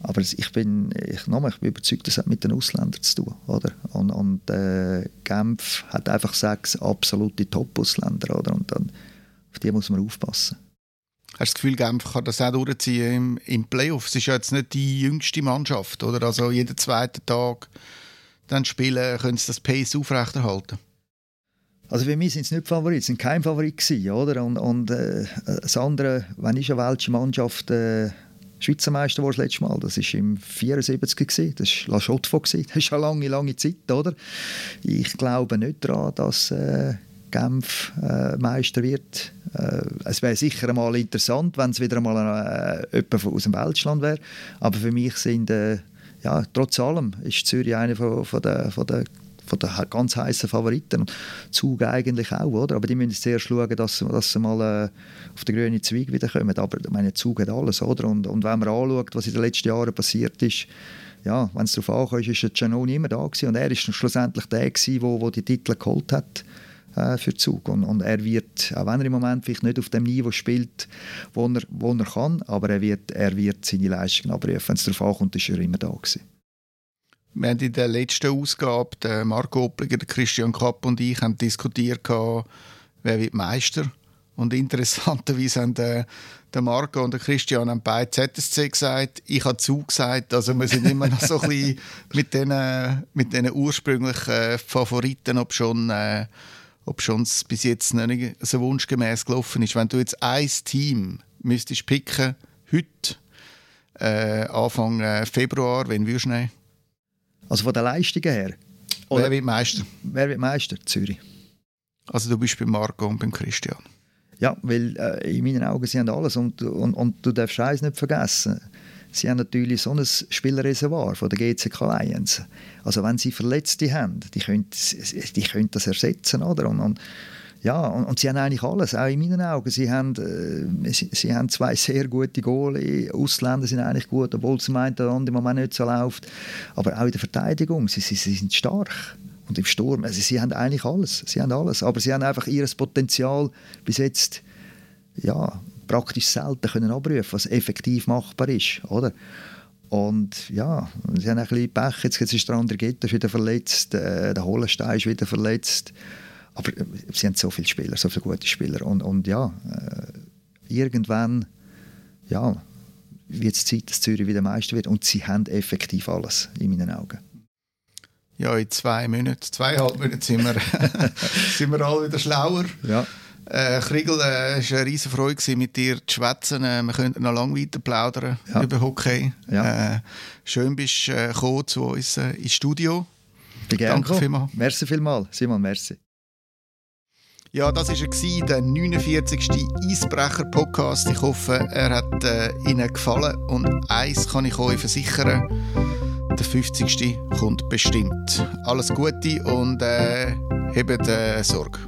Aber ich bin, ich, nochmal, ich bin überzeugt, das hat mit den Ausländern zu tun, oder? Und, und äh, Genf hat einfach sechs absolute Top-Ausländer, oder? Und dann, auf die muss man aufpassen. Hast du das Gefühl, Genf kann das auch durchziehen im, im Playoff? Es ist ja jetzt nicht die jüngste Mannschaft, oder? Also jeden zweiten Tag dann spielen, können sie das Pace aufrechterhalten? Also für mich sind es nicht Favoriten, sind kein Favorit gewesen, oder? Und, und äh, das andere, wenn ich eine welche Mannschaft äh, Schweizer Meister war das letzte Mal, das war im 74 gewesen, das war La Chaux-de-Fonds das ist eine lange, lange Zeit, oder? Ich glaube nicht daran, dass äh, Genf äh, Meister wird. Äh, es wäre sicher einmal interessant, wenn es wieder einmal äh, jemand aus dem Weltstand wäre. Aber für mich sind, äh, ja, trotz allem ist Zürich einer von, von der, von der von den ganz heißen Favoriten. Und Zug eigentlich auch, oder? Aber die müssen zuerst schauen, dass, dass sie mal äh, auf den grünen Zweig wiederkommen. Aber meine, Zug hat alles, oder? Und, und wenn man anschaut, was in den letzten Jahren passiert ist, ja, wenn es darauf ankommt, ist der Giannone immer da gewesen. Und er ist schlussendlich der gewesen, der, der die Titel geholt hat äh, für Zug. Und, und, er wird, auch wenn er im Moment vielleicht nicht auf dem Niveau spielt, wo er, wo er kann, aber er wird, er wird seine Leistung abrufen. Wenn es darauf ankommt, ist er immer da gewesen. Wir haben in der letzten Ausgabe, der Marco Oppliger, Christian Kapp und ich, haben diskutiert, wer wird Meister. Und interessanterweise haben der Marco und Christian beide ZSC gesagt. Ich habe zugesagt. Also wir sind immer noch so ein bisschen mit diesen, mit diesen ursprünglichen Favoriten, ob schon äh, ob schon es bis jetzt nicht so wunschgemäß gelaufen ist. Wenn du jetzt ein Team müsstest picken, heute, äh, Anfang äh, Februar, wen würdest du nehmen? Also von der Leistung her? Oder wer wird Meister? Wer wird Meister? Zürich. Also du bist bei Marco und beim Christian? Ja, weil äh, in meinen Augen sie haben alles und, und, und du darfst eins nicht vergessen sie haben natürlich so ein Spielreservoir von der GCK Lions. Also wenn sie Verletzte haben, die können, die können das ersetzen, oder? Und, und ja, und, und, sie haben eigentlich alles, auch in meinen Augen. Sie haben, äh, sie, sie, haben zwei sehr gute Goalie, Ausländer sind eigentlich gut, obwohl es im einen Moment nicht so läuft. Aber auch in der Verteidigung, sie, sie, sie sind stark. Und im Sturm, also sie haben eigentlich alles, sie haben alles. Aber sie haben einfach ihr Potenzial bis jetzt ja, praktisch selten können abrufen was effektiv machbar ist. Oder? Und ja, sie haben ein bisschen Pech. Jetzt, jetzt ist der andere Gitter wieder verletzt, äh, der Hollenstein ist wieder verletzt. Aber äh, sie haben so viele Spieler, so viele gute Spieler. Und, und ja, äh, irgendwann ja, wird es Zeit, dass Zürich wieder Meister wird. Und sie haben effektiv alles, in meinen Augen. ja, in zwei Monaten, zweieinhalb Monaten sind wir, sind wir alle wieder schlauer. Ja. Äh, Kriegel, äh, es war eine riesige Freude, mit dir zu schwätzen. Äh, wir könnten noch lange weiter plaudern Ja. über Hockey. Ja. Äh, schön bist du äh, zu uns äh, ins Studio. Danke vielmals. Merci vielmals. Simon, merci. Ja, das war er, der 49. Eisbrecher-Podcast. Ich hoffe, er hat äh, Ihnen gefallen. Und eins kann ich euch versichern, der 50. kommt bestimmt. Alles Gute und äh, habt äh, Sorge.